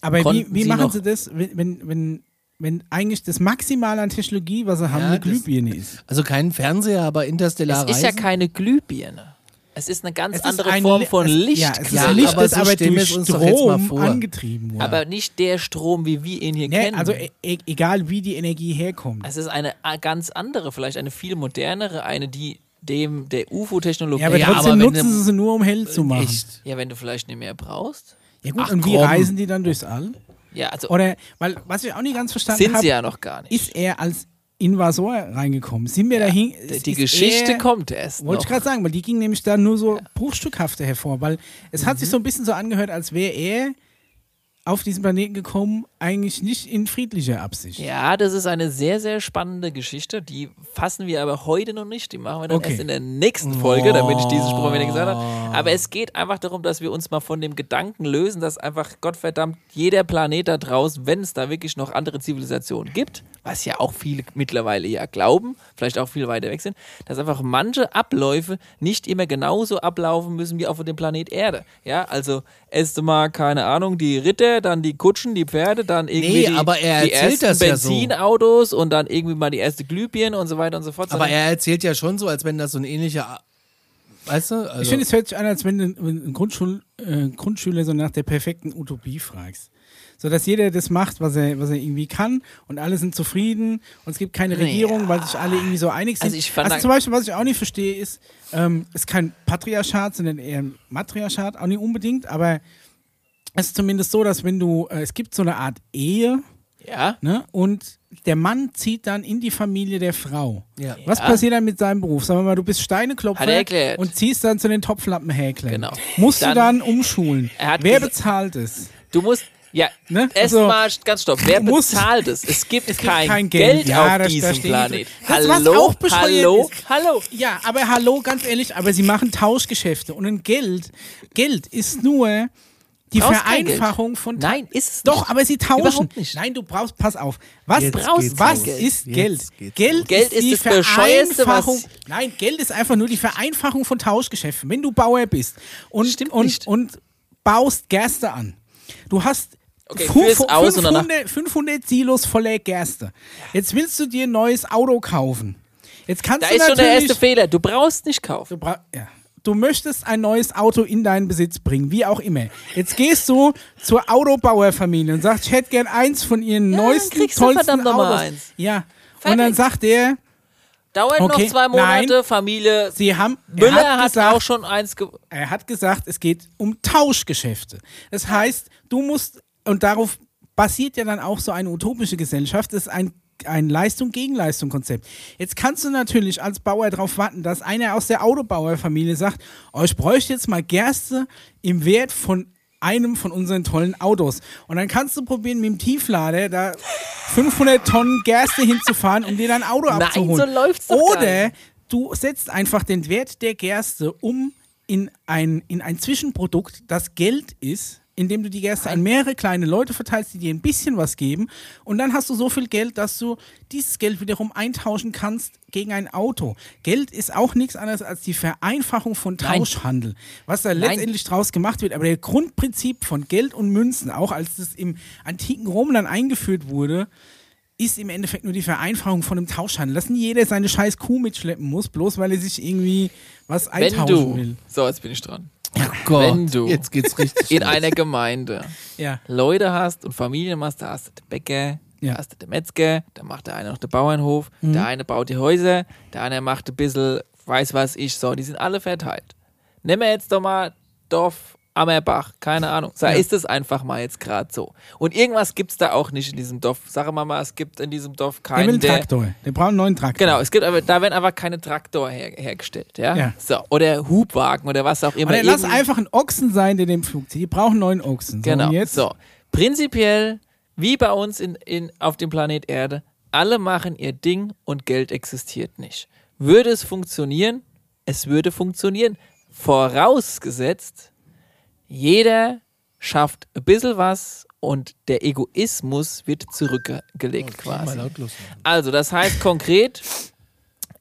Aber wie, Konnten wie sie machen sie das, wenn, wenn, wenn, wenn eigentlich das Maximale an Technologie, was sie haben, Ja, eine Glühbirne ist? Also kein Fernseher, aber interstellar es ist ja keine Glühbirne. Es ist eine ganz Es andere ein Form von Licht. Ja, es ist Ja, Licht, aber das so aber durch es uns doch jetzt mal Strom vor. angetrieben wurde. aber nicht der Strom, wie wir ihn hier Nee, kennen. also e e egal wie die Energie herkommt. es ist eine äh, ganz andere, vielleicht eine viel modernere, eine, die dem der UFO-Technologie. ja, aber Ja, trotzdem aber wenn nutzen du- sie sie nur, um hell zu machen. Echt. Ja, wenn du vielleicht nicht mehr brauchst. Ja gut, Ach, und wie komm. reisen die dann durchs All? Ja, also Oder, weil, was ich auch nicht ganz verstanden sind habe, sie ja noch gar nicht. ist er als Invasor reingekommen? Sind wir dahin? die Geschichte er, kommt erst Wollte ich gerade sagen, weil die ging nämlich da nur so bruchstückhafter hervor, weil es hat Mhm. sich so ein bisschen so angehört, als wäre er auf diesen Planeten gekommen, eigentlich nicht in friedlicher Absicht. Ja, das ist eine sehr, sehr spannende Geschichte. Die fassen wir aber heute noch nicht. Die machen wir dann Okay. erst in der nächsten Folge, damit ich diesen Spruch wieder gesagt habe. Aber es geht einfach darum, dass wir uns mal von dem Gedanken lösen, dass einfach Gottverdammt jeder Planet da draußen, wenn es da wirklich noch andere Zivilisationen gibt, was ja auch viele mittlerweile ja glauben, vielleicht auch viel weiter weg sind, dass einfach manche Abläufe nicht immer genauso ablaufen müssen wie auf dem Planet Erde. Ja, also erst mal, keine Ahnung, die Ritter, dann die Kutschen, die Pferde, dann irgendwie Nee, die, aber er die erzählt ersten das ja so. Benzinautos und dann irgendwie mal die erste Glühbirne und so weiter und so fort. Aber er erzählt ja schon so, als wenn das so ein ähnlicher. Weißt du? Also, Ich finde, es hört sich an, als wenn du einen Grundschul, äh, Grundschüler so nach der perfekten Utopie fragst. So dass jeder das macht, was er, was er irgendwie kann und alle sind zufrieden und es gibt keine Regierung, weil sich alle irgendwie so einig sind. Also ich fand da- zum Beispiel, was ich auch nicht verstehe, ist, ähm, es ist kein Patriarchat, sondern eher ein Matriarchat, auch nicht unbedingt, aber es ist zumindest so, dass wenn du, äh, es gibt so eine Art Ehe, ja, ne? Und der Mann zieht dann in die Familie der Frau. Ja. Was Ja. passiert dann mit seinem Beruf? Sagen wir mal, du bist Steineklopfer er und ziehst dann zu den Topflappenhäklern. Genau. Musst Dann- du dann umschulen. Er hat Wer bezahlt es? du musst, ja, Ne? Also, erstmal ganz stopp. Wer bezahlt es? Es gibt, Es gibt kein, kein Geld, Geld. Ja, auf diesem Planet. Das, hallo, hallo, ist. hallo. Ja, aber hallo, ganz ehrlich, aber sie machen Tauschgeschäfte und ein Geld, Geld ist nur die Geld. Vereinfachung von Nein, ist es Doch, nicht. aber sie tauschen. Überhaupt nicht. Nein, du brauchst, pass auf. Was, Jetzt brauchst was los. ist Geld? Geld, Geld ist die das Bescheuerste, Vereinfachung. Nein, Geld ist einfach nur die Vereinfachung von Tauschgeschäften. Wenn du Bauer bist und, Stimmt und, nicht. und baust Gerste an, du hast Okay, fu- führ's fu- aus und danach- 500, 500 Silos voller Gerste. Jetzt willst du dir ein neues Auto kaufen. Jetzt kannst Da du ist schon der erste Fehler. Du brauchst nicht kaufen. Du, bra ja. Du möchtest ein neues Auto in deinen Besitz bringen, wie auch immer. Jetzt gehst du zur Autobauerfamilie und sagst, ich hätte gern eins von ihren Ja, neuesten, dann du tollsten mal Autos. eins. Ja. Fertig. Und dann sagt der, Dauert Okay, noch zwei Monate. nein. Familie sie haben, Müller er hat, hat, gesagt, auch schon eins. Ge er hat gesagt, es geht um Tauschgeschäfte. Das heißt, du musst, und darauf basiert ja dann auch so eine utopische Gesellschaft, das ist ein ein Leistung gegen Leistung Konzept. Jetzt kannst du natürlich als Bauer darauf warten, dass einer aus der Autobauerfamilie sagt, oh, ich bräuchte jetzt mal Gerste im Wert von einem von unseren tollen Autos. Und dann kannst du probieren, mit dem Tieflader da 500 Tonnen Gerste hinzufahren, um dir dein Auto Nein, abzuholen. so läuft's doch Oder du setzt einfach den Wert der Gerste um in ein, in ein Zwischenprodukt, das Geld ist, indem du die Gerste an mehrere kleine Leute verteilst, die dir ein bisschen was geben. Und dann hast du so viel Geld, dass du dieses Geld wiederum eintauschen kannst gegen ein Auto. Geld ist auch nichts anderes als die Vereinfachung von Nein. Tauschhandel. Was da Nein. letztendlich draus gemacht wird. Aber der Grundprinzip von Geld und Münzen, auch als das im antiken Rom dann eingeführt wurde, ist im Endeffekt nur die Vereinfachung von einem Tauschhandel. Dass nie jeder seine scheiß Kuh mitschleppen muss, bloß weil er sich irgendwie was Wenn eintauschen du. will. So, jetzt bin ich dran. Gott, wenn du- Jetzt geht's richtig. In einer Gemeinde Ja. Leute hast und Familien hast, da hast du den Bäcker, Ja. da hast du den Metzger, da macht der eine noch den Bauernhof, Mhm. der eine baut die Häuser, der eine macht ein bisschen, weiß was ich, so, die sind alle verteilt. Nehmen wir jetzt doch mal Dorf Ammerbach, keine Ahnung. Da ist es einfach mal jetzt gerade so. Und irgendwas gibt es da auch nicht in diesem Dorf. Sag mal mal, es gibt in diesem Dorf Der will keinen, einen der, Traktor. Der braucht einen neuen Traktor. Genau, es gibt aber, da werden einfach keine Traktor her, hergestellt, ja? Ja. So, oder Hubwagen oder was auch immer. Dann lass einfach einen Ochsen sein, der den Flug zieht. Die brauchen einen neuen Ochsen. So, Genau. Jetzt? So, prinzipiell, wie bei uns in, in, auf dem Planet Erde, alle machen ihr Ding und Geld existiert nicht. Würde es funktionieren? Es würde funktionieren. Vorausgesetzt, jeder schafft ein bisschen was und der Egoismus wird zurückgelegt Mal quasi. Also, das heißt konkret,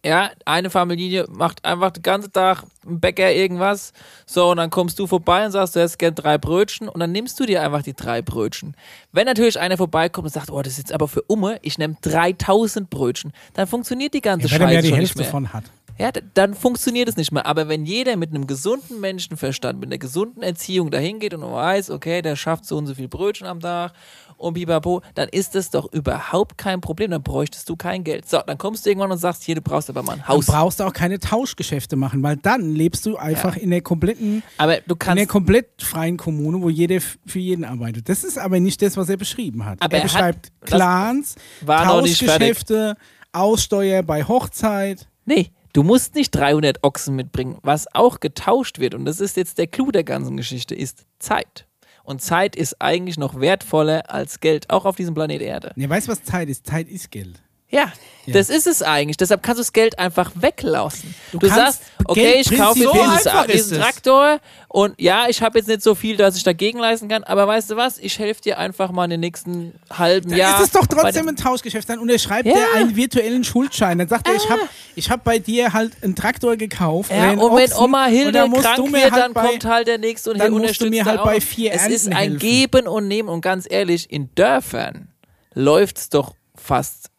ja, eine Familie macht einfach den ganzen Tag im Bäcker irgendwas. So, und dann kommst du vorbei und sagst, du hättest gern drei Brötchen und dann nimmst du dir einfach die drei Brötchen. Wenn natürlich einer vorbeikommt und sagt, oh, das ist jetzt aber für Umme, ich nehme 3000 Brötchen, dann funktioniert die ganze Ja, wenn er Scheiße die Hälfte mehr. von hat. Ja, dann funktioniert es nicht mehr. Aber wenn jeder mit einem gesunden Menschenverstand, mit einer gesunden Erziehung dahin geht und weiß, okay, der schafft so und so viel Brötchen am Tag und bipapo, dann ist das doch überhaupt kein Problem. Dann bräuchtest du kein Geld. So, dann kommst du irgendwann und sagst, hier, du brauchst aber mal ein Haus. brauchst du auch keine Tauschgeschäfte machen, weil dann lebst du einfach Ja. in der kompletten, Aber du in der kannst, komplett freien Kommune, wo jeder für jeden arbeitet. Das ist aber nicht das, was er beschrieben hat. Aber er er hat- beschreibt das Clans. Tauschgeschäfte, Aussteuer bei Hochzeit. Nee, du musst nicht 300 Ochsen mitbringen. Was auch getauscht wird, und das ist jetzt der Clou der ganzen Geschichte, ist Zeit. Und Zeit ist eigentlich noch wertvoller als Geld, auch auf diesem Planet Erde. Ne, weißt du, was Zeit ist? Zeit ist Geld. Ja, das ist es eigentlich. Deshalb kannst du das Geld einfach weglassen. Du, kannst sagst, okay, Geld ich kaufe jetzt dieses, So ist diesen es. Traktor und ja, ich habe jetzt nicht so viel, dass ich dagegen leisten kann, aber weißt du was? Ich helfe dir einfach mal in den nächsten halben Dann Jahr. ist es doch trotzdem dem- ein Tauschgeschäft. Dann unterschreibt Ja. Ah. er einen virtuellen Schuldschein. Dann sagt er, ich habe ich hab bei dir halt einen Traktor gekauft. Ja, und wenn Ochsen, Oma und Hilde dann musst krank du mir wird, halt dann bei, kommt halt der Nächste und dann musst du mir halt bei vier Es ist ein helfen. Geben und Nehmen und ganz ehrlich, in Dörfern läuft's doch fast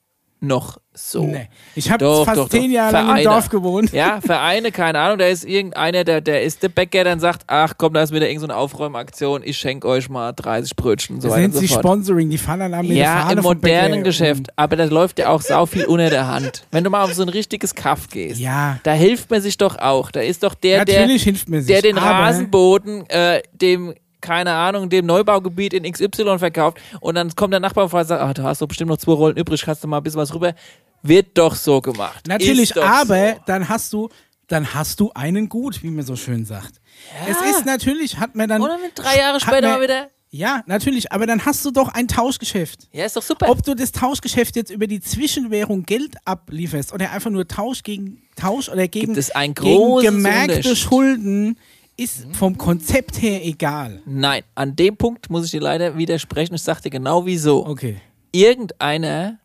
noch so. Nee. Ich habe fast doch, zehn. Jahre lang im. Dorf gewohnt. Ja, Vereine, keine Ahnung, da ist irgendeiner, der, der ist der Bäcker, dann sagt, ach komm, da ist wieder irgendeine so eine Aufräumaktion, ich schenke euch mal 30 Brötchen und so Das weiter nennt und so sich. Sponsoring. Die dann an mit der Ja, im modernen Geschäft. Aber da läuft ja auch sau viel unter der Hand. Wenn du mal auf so ein richtiges Kaff gehst, Ja. da hilft man sich doch auch. Da ist doch der, der, Natürlich hilft mir sich. der den Rasenboden äh, dem keine Ahnung, dem Neubaugebiet in XY verkauft und dann kommt der Nachbar und sagt, ah, du hast doch bestimmt noch zwei Rollen übrig, kannst du mal ein bisschen was rüber. Wird doch so gemacht. Natürlich, aber so. dann hast du, dann hast du einen gut, wie man so schön sagt. Es ist natürlich, hat man dann. Dann wird drei Jahre später man- mal wieder. Ja, natürlich, aber dann hast du doch ein Tauschgeschäft. Ja, ist doch super. Ob du das Tauschgeschäft jetzt über die Zwischenwährung Geld ablieferst oder einfach nur Tausch gegen Tausch oder gegen, Gibt es einen gegen gemerkte. Schulden, ist vom Konzept her egal. Nein, an dem Punkt muss ich dir leider widersprechen. Ich sag dir genau wieso. Okay. Irgendeiner,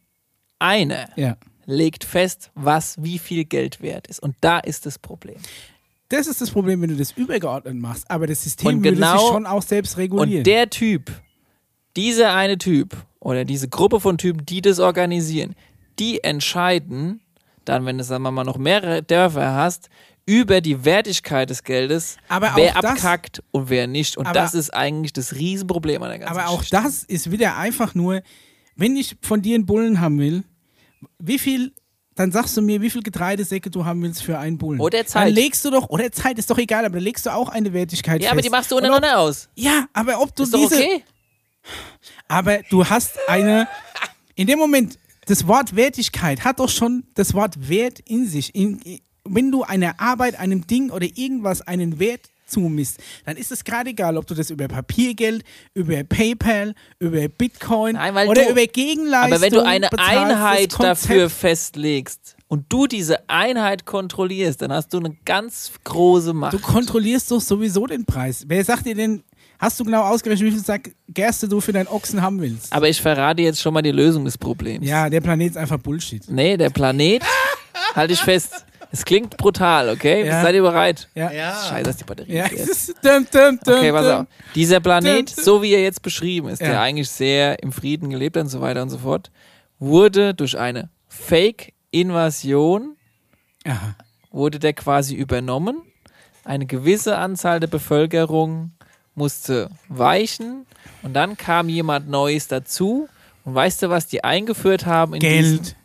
einer, Ja. legt fest, was wie viel Geld wert ist. Und da ist das Problem. Das ist das Problem, wenn du das übergeordnet machst. Aber das System Und würde genau- sich schon auch selbst regulieren. Und der Typ, dieser eine Typ oder diese Gruppe von Typen, die das organisieren, die entscheiden dann, wenn du sagen wir mal noch mehrere Dörfer hast, über die Wertigkeit des Geldes, Aber wer das- abkackt und wer nicht. Und das ist eigentlich das Riesenproblem an der ganzen Aber auch Geschichte. das ist wieder einfach nur, wenn ich von dir einen Bullen haben will, wie viel, dann sagst du mir, wie viel Getreidesäcke du haben willst für einen Bullen. Oder Zeit. Dann legst du doch, oder Zeit ist doch egal, aber dann legst du auch eine Wertigkeit Ja, fest. aber die machst du untereinander aus. Ob, ja, aber ob du Ist diese, okay. aber du hast eine, in dem Moment, das Wort Wertigkeit hat doch schon das Wort Wert in sich. In, wenn du einer Arbeit, einem Ding oder irgendwas einen Wert zumisst, dann ist es gerade egal, ob du das über Papiergeld, über PayPal, über Bitcoin Nein, oder du- über Gegenleistung Aber wenn du eine Einheit dafür festlegst und du diese Einheit kontrollierst, dann hast du eine ganz große Macht. Du kontrollierst doch sowieso den Preis. Wer sagt dir denn, hast du genau ausgerechnet, wie viel Sack Gerste du für deinen Ochsen haben willst? Aber ich verrate jetzt schon mal die Lösung des Problems. Ja, der Planet ist einfach Bullshit. Nee, der Planet, halte ich fest. Es klingt brutal, okay? Ja. Seid ihr bereit? Ja. Ja. Scheiße, dass die Batterie Ja, ist. dum, dum, dum, Okay, pass auf. Dieser Planet, so wie er jetzt beschrieben ist, der eigentlich sehr im Frieden gelebt hat und so weiter und so fort, wurde durch eine Fake-Invasion, wurde der quasi übernommen. Eine gewisse Anzahl der Bevölkerung musste weichen und dann kam jemand Neues dazu. Und weißt du, was die eingeführt haben? In Geld.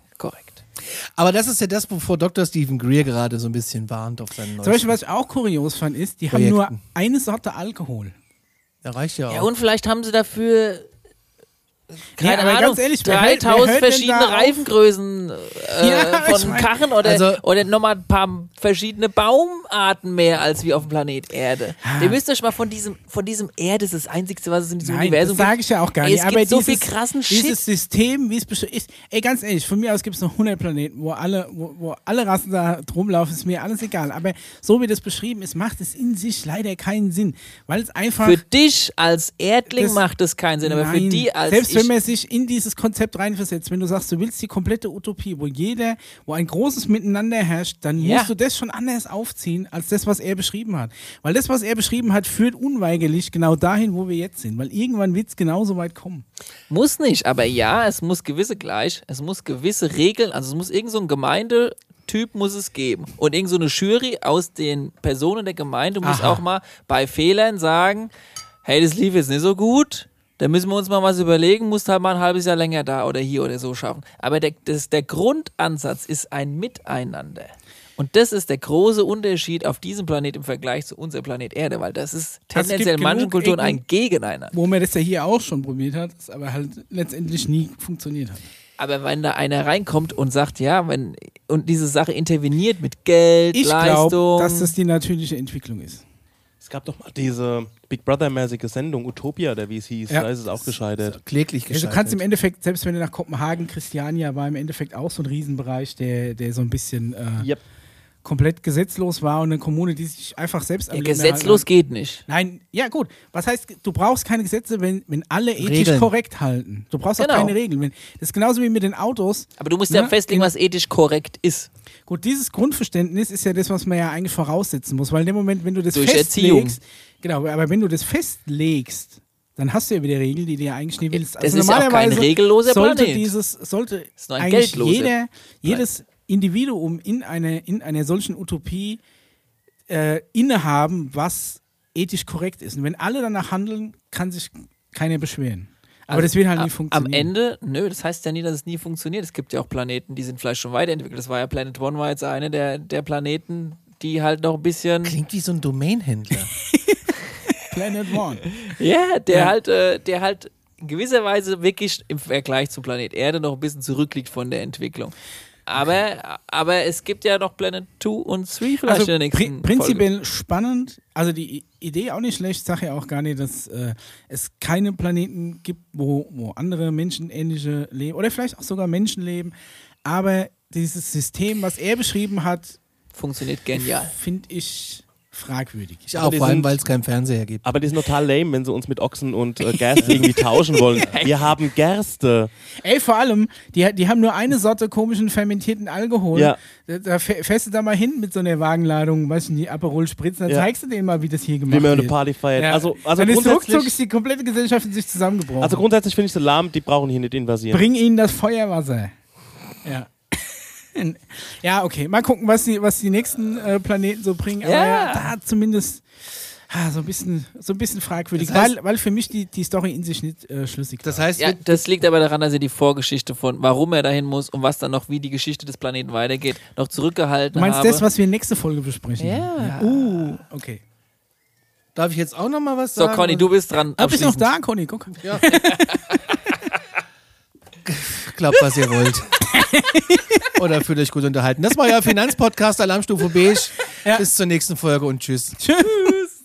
Aber das ist ja das, wovor Dr. Stephen Greer gerade so ein bisschen warnt auf seinen Zum Beispiel, was ich auch kurios fand, ist, die haben nur Projekten. eine Sorte Alkohol. Ja, reicht ja auch. Ja, und vielleicht haben sie dafür. Keine aber Ahnung, ehrlich, wer hört- wer 3000 hört denn verschiedene? Reifengrößen äh, Ja, von mein, Karren oder, also- oder nochmal ein paar verschiedene Baumarten mehr als wie auf dem Planet Erde. Ihr müsst euch mal von diesem, von diesem Erde, das ist das Einzige, was es in diesem Nein, Universum das sage ich ja auch gar nicht. es aber gibt so dieses, viel krassen dieses Shit. System, wie es ist. Ey, ganz ehrlich, von mir aus gibt es noch 100 Planeten, wo alle, wo, wo alle Rassen da rumlaufen, ist mir alles egal. Aber so wie das beschrieben ist, macht es in sich leider keinen Sinn. Weil es einfach. Für dich als Erdling Das- macht das keinen Sinn, aber für Nein. die als Wenn man sich in dieses Konzept reinversetzt, wenn du sagst, du willst die komplette Utopie, wo jeder, wo ein großes Miteinander herrscht, dann Ja. musst du das schon anders aufziehen, als das, was er beschrieben hat. Weil das, was er beschrieben hat, führt unweigerlich genau dahin, wo wir jetzt sind. Weil irgendwann wird es genauso weit kommen. Muss nicht, aber ja, es muss gewisse gleich, es muss gewisse Regeln, also es muss irgend so ein Gemeindetyp muss es geben. Und irgend so eine Jury aus den Personen der Gemeinde muss Aha. auch mal bei Fehlern sagen, hey, das lief jetzt nicht so gut, da müssen wir uns mal was überlegen, musst halt mal ein halbes Jahr länger da oder hier oder so schaffen. Aber der, das, der Grundansatz ist ein Miteinander. Und das ist der große Unterschied auf diesem Planet im Vergleich zu unserem Planet Erde, weil das ist Also tendenziell in manchen Kulturen Ecken- ein Gegeneinander. Wo man das ja hier auch schon probiert hat, das aber halt letztendlich nie funktioniert hat. Aber wenn da einer reinkommt und sagt, ja, wenn und diese Sache interveniert mit Geld, Ich Leistung, glaube, dass das die natürliche Entwicklung ist. Es gab doch mal diese Big Brother-mäßige Sendung, Utopia, oder wie es hieß. Ja. Da ist es auch gescheitert. Kläglich Also gescheitert. du kannst im Endeffekt, selbst wenn du nach Kopenhagen, Christiania war im Endeffekt auch so ein Riesenbereich, der, der so ein bisschen äh, Yep. Komplett gesetzlos war und eine Kommune, die sich einfach selbst Ja, gesetzlos erhalten geht nicht. hat. Nein, ja gut. Was heißt, du brauchst keine Gesetze, wenn, wenn alle ethisch Regeln. korrekt halten. Du brauchst auch Genau. keine Regeln. Wenn, das ist genauso wie mit den Autos. Aber du musst ja Ne? festlegen, In- was ethisch korrekt ist. Gut, dieses Grundverständnis ist ja das, was man ja eigentlich voraussetzen muss, weil in dem Moment, wenn du das Durch festlegst, genau, aber wenn du das festlegst, dann hast du ja wieder Regeln, die du ja eigentlich nie willst. Also Das ist ja auch kein normalerweise regelloser sollte Planet. dieses, sollte ist nur ein eigentlich geldloser jeder, jedes Individuum in, eine, in einer solchen Utopie äh, innehaben, was ethisch korrekt ist. Und wenn alle danach handeln, kann sich keiner beschweren. Aber das wird halt nie funktionieren. Am Ende, nö, das heißt ja nie, dass es nie funktioniert. Es gibt ja auch Planeten, die sind vielleicht schon weiterentwickelt. Das war ja Planet One, war jetzt eine der, der Planeten, die halt noch ein bisschen. Klingt wie so ein Domainhändler. Planet One. Ja, der Ja. halt, äh, der halt in gewisser Weise wirklich im Vergleich zum Planet Erde noch ein bisschen zurückliegt von der Entwicklung. Aber, aber es gibt ja noch Planet 2 und 3 vielleicht Also in der nächsten prinzipiell spannend. Also die Idee auch nicht schlecht. Sage ja auch gar nicht, dass äh, es keine Planeten gibt, wo, wo andere menschenähnliche leben oder vielleicht auch sogar Menschen leben. Aber dieses System, was er beschrieben hat, Folge. Funktioniert genial. finde ich fragwürdig. Ich Aber auch, vor allem, weil es keinen Fernseher gibt. Aber die sind total lame, wenn sie uns mit Ochsen und äh, Gerste irgendwie tauschen wollen. Wir haben Gerste. Ey, vor allem, die, die haben nur eine Sorte komischen fermentierten Alkohol. Ja. Da, da fäh- fährst du da mal hin mit so einer Wagenladung, weißt du, die Aperol Spritzen, dann Ja. zeigst du denen mal, wie das hier gemacht Wie man eine wird. Party feiert. Ja. Also, also, dann ist ruckzuck grundsätzlich, ist die komplette Gesellschaft in sich zusammengebrochen. also grundsätzlich finde ich sie lahm, die brauchen hier nicht invasieren. Bring ihnen das Feuerwasser. Ja. Ja, okay. Mal gucken, was die, was die nächsten äh, Planeten so bringen. Aber Ja. ja, da zumindest ah, so, ein bisschen, so ein bisschen fragwürdig, Das heißt- weil, weil für mich die, die Story in sich nicht äh, schlüssig Das war. heißt, Ja, wir- das liegt aber daran, dass er die Vorgeschichte von, warum er dahin muss und was dann noch, wie die Geschichte des Planeten weitergeht, noch zurückgehalten Du meinst habe. das, was wir nächste Folge besprechen? Ja. Uh, okay. darf ich jetzt auch noch mal was so, sagen? Conny, du bist dran. Ah, bist noch da, Conny? Guck. Glaubt, was ihr wollt. Oder fühlt euch gut unterhalten. Das war ja Finanzpodcast Alarmstufe Beige. Ja. Bis zur nächsten Folge und tschüss. Tschüss.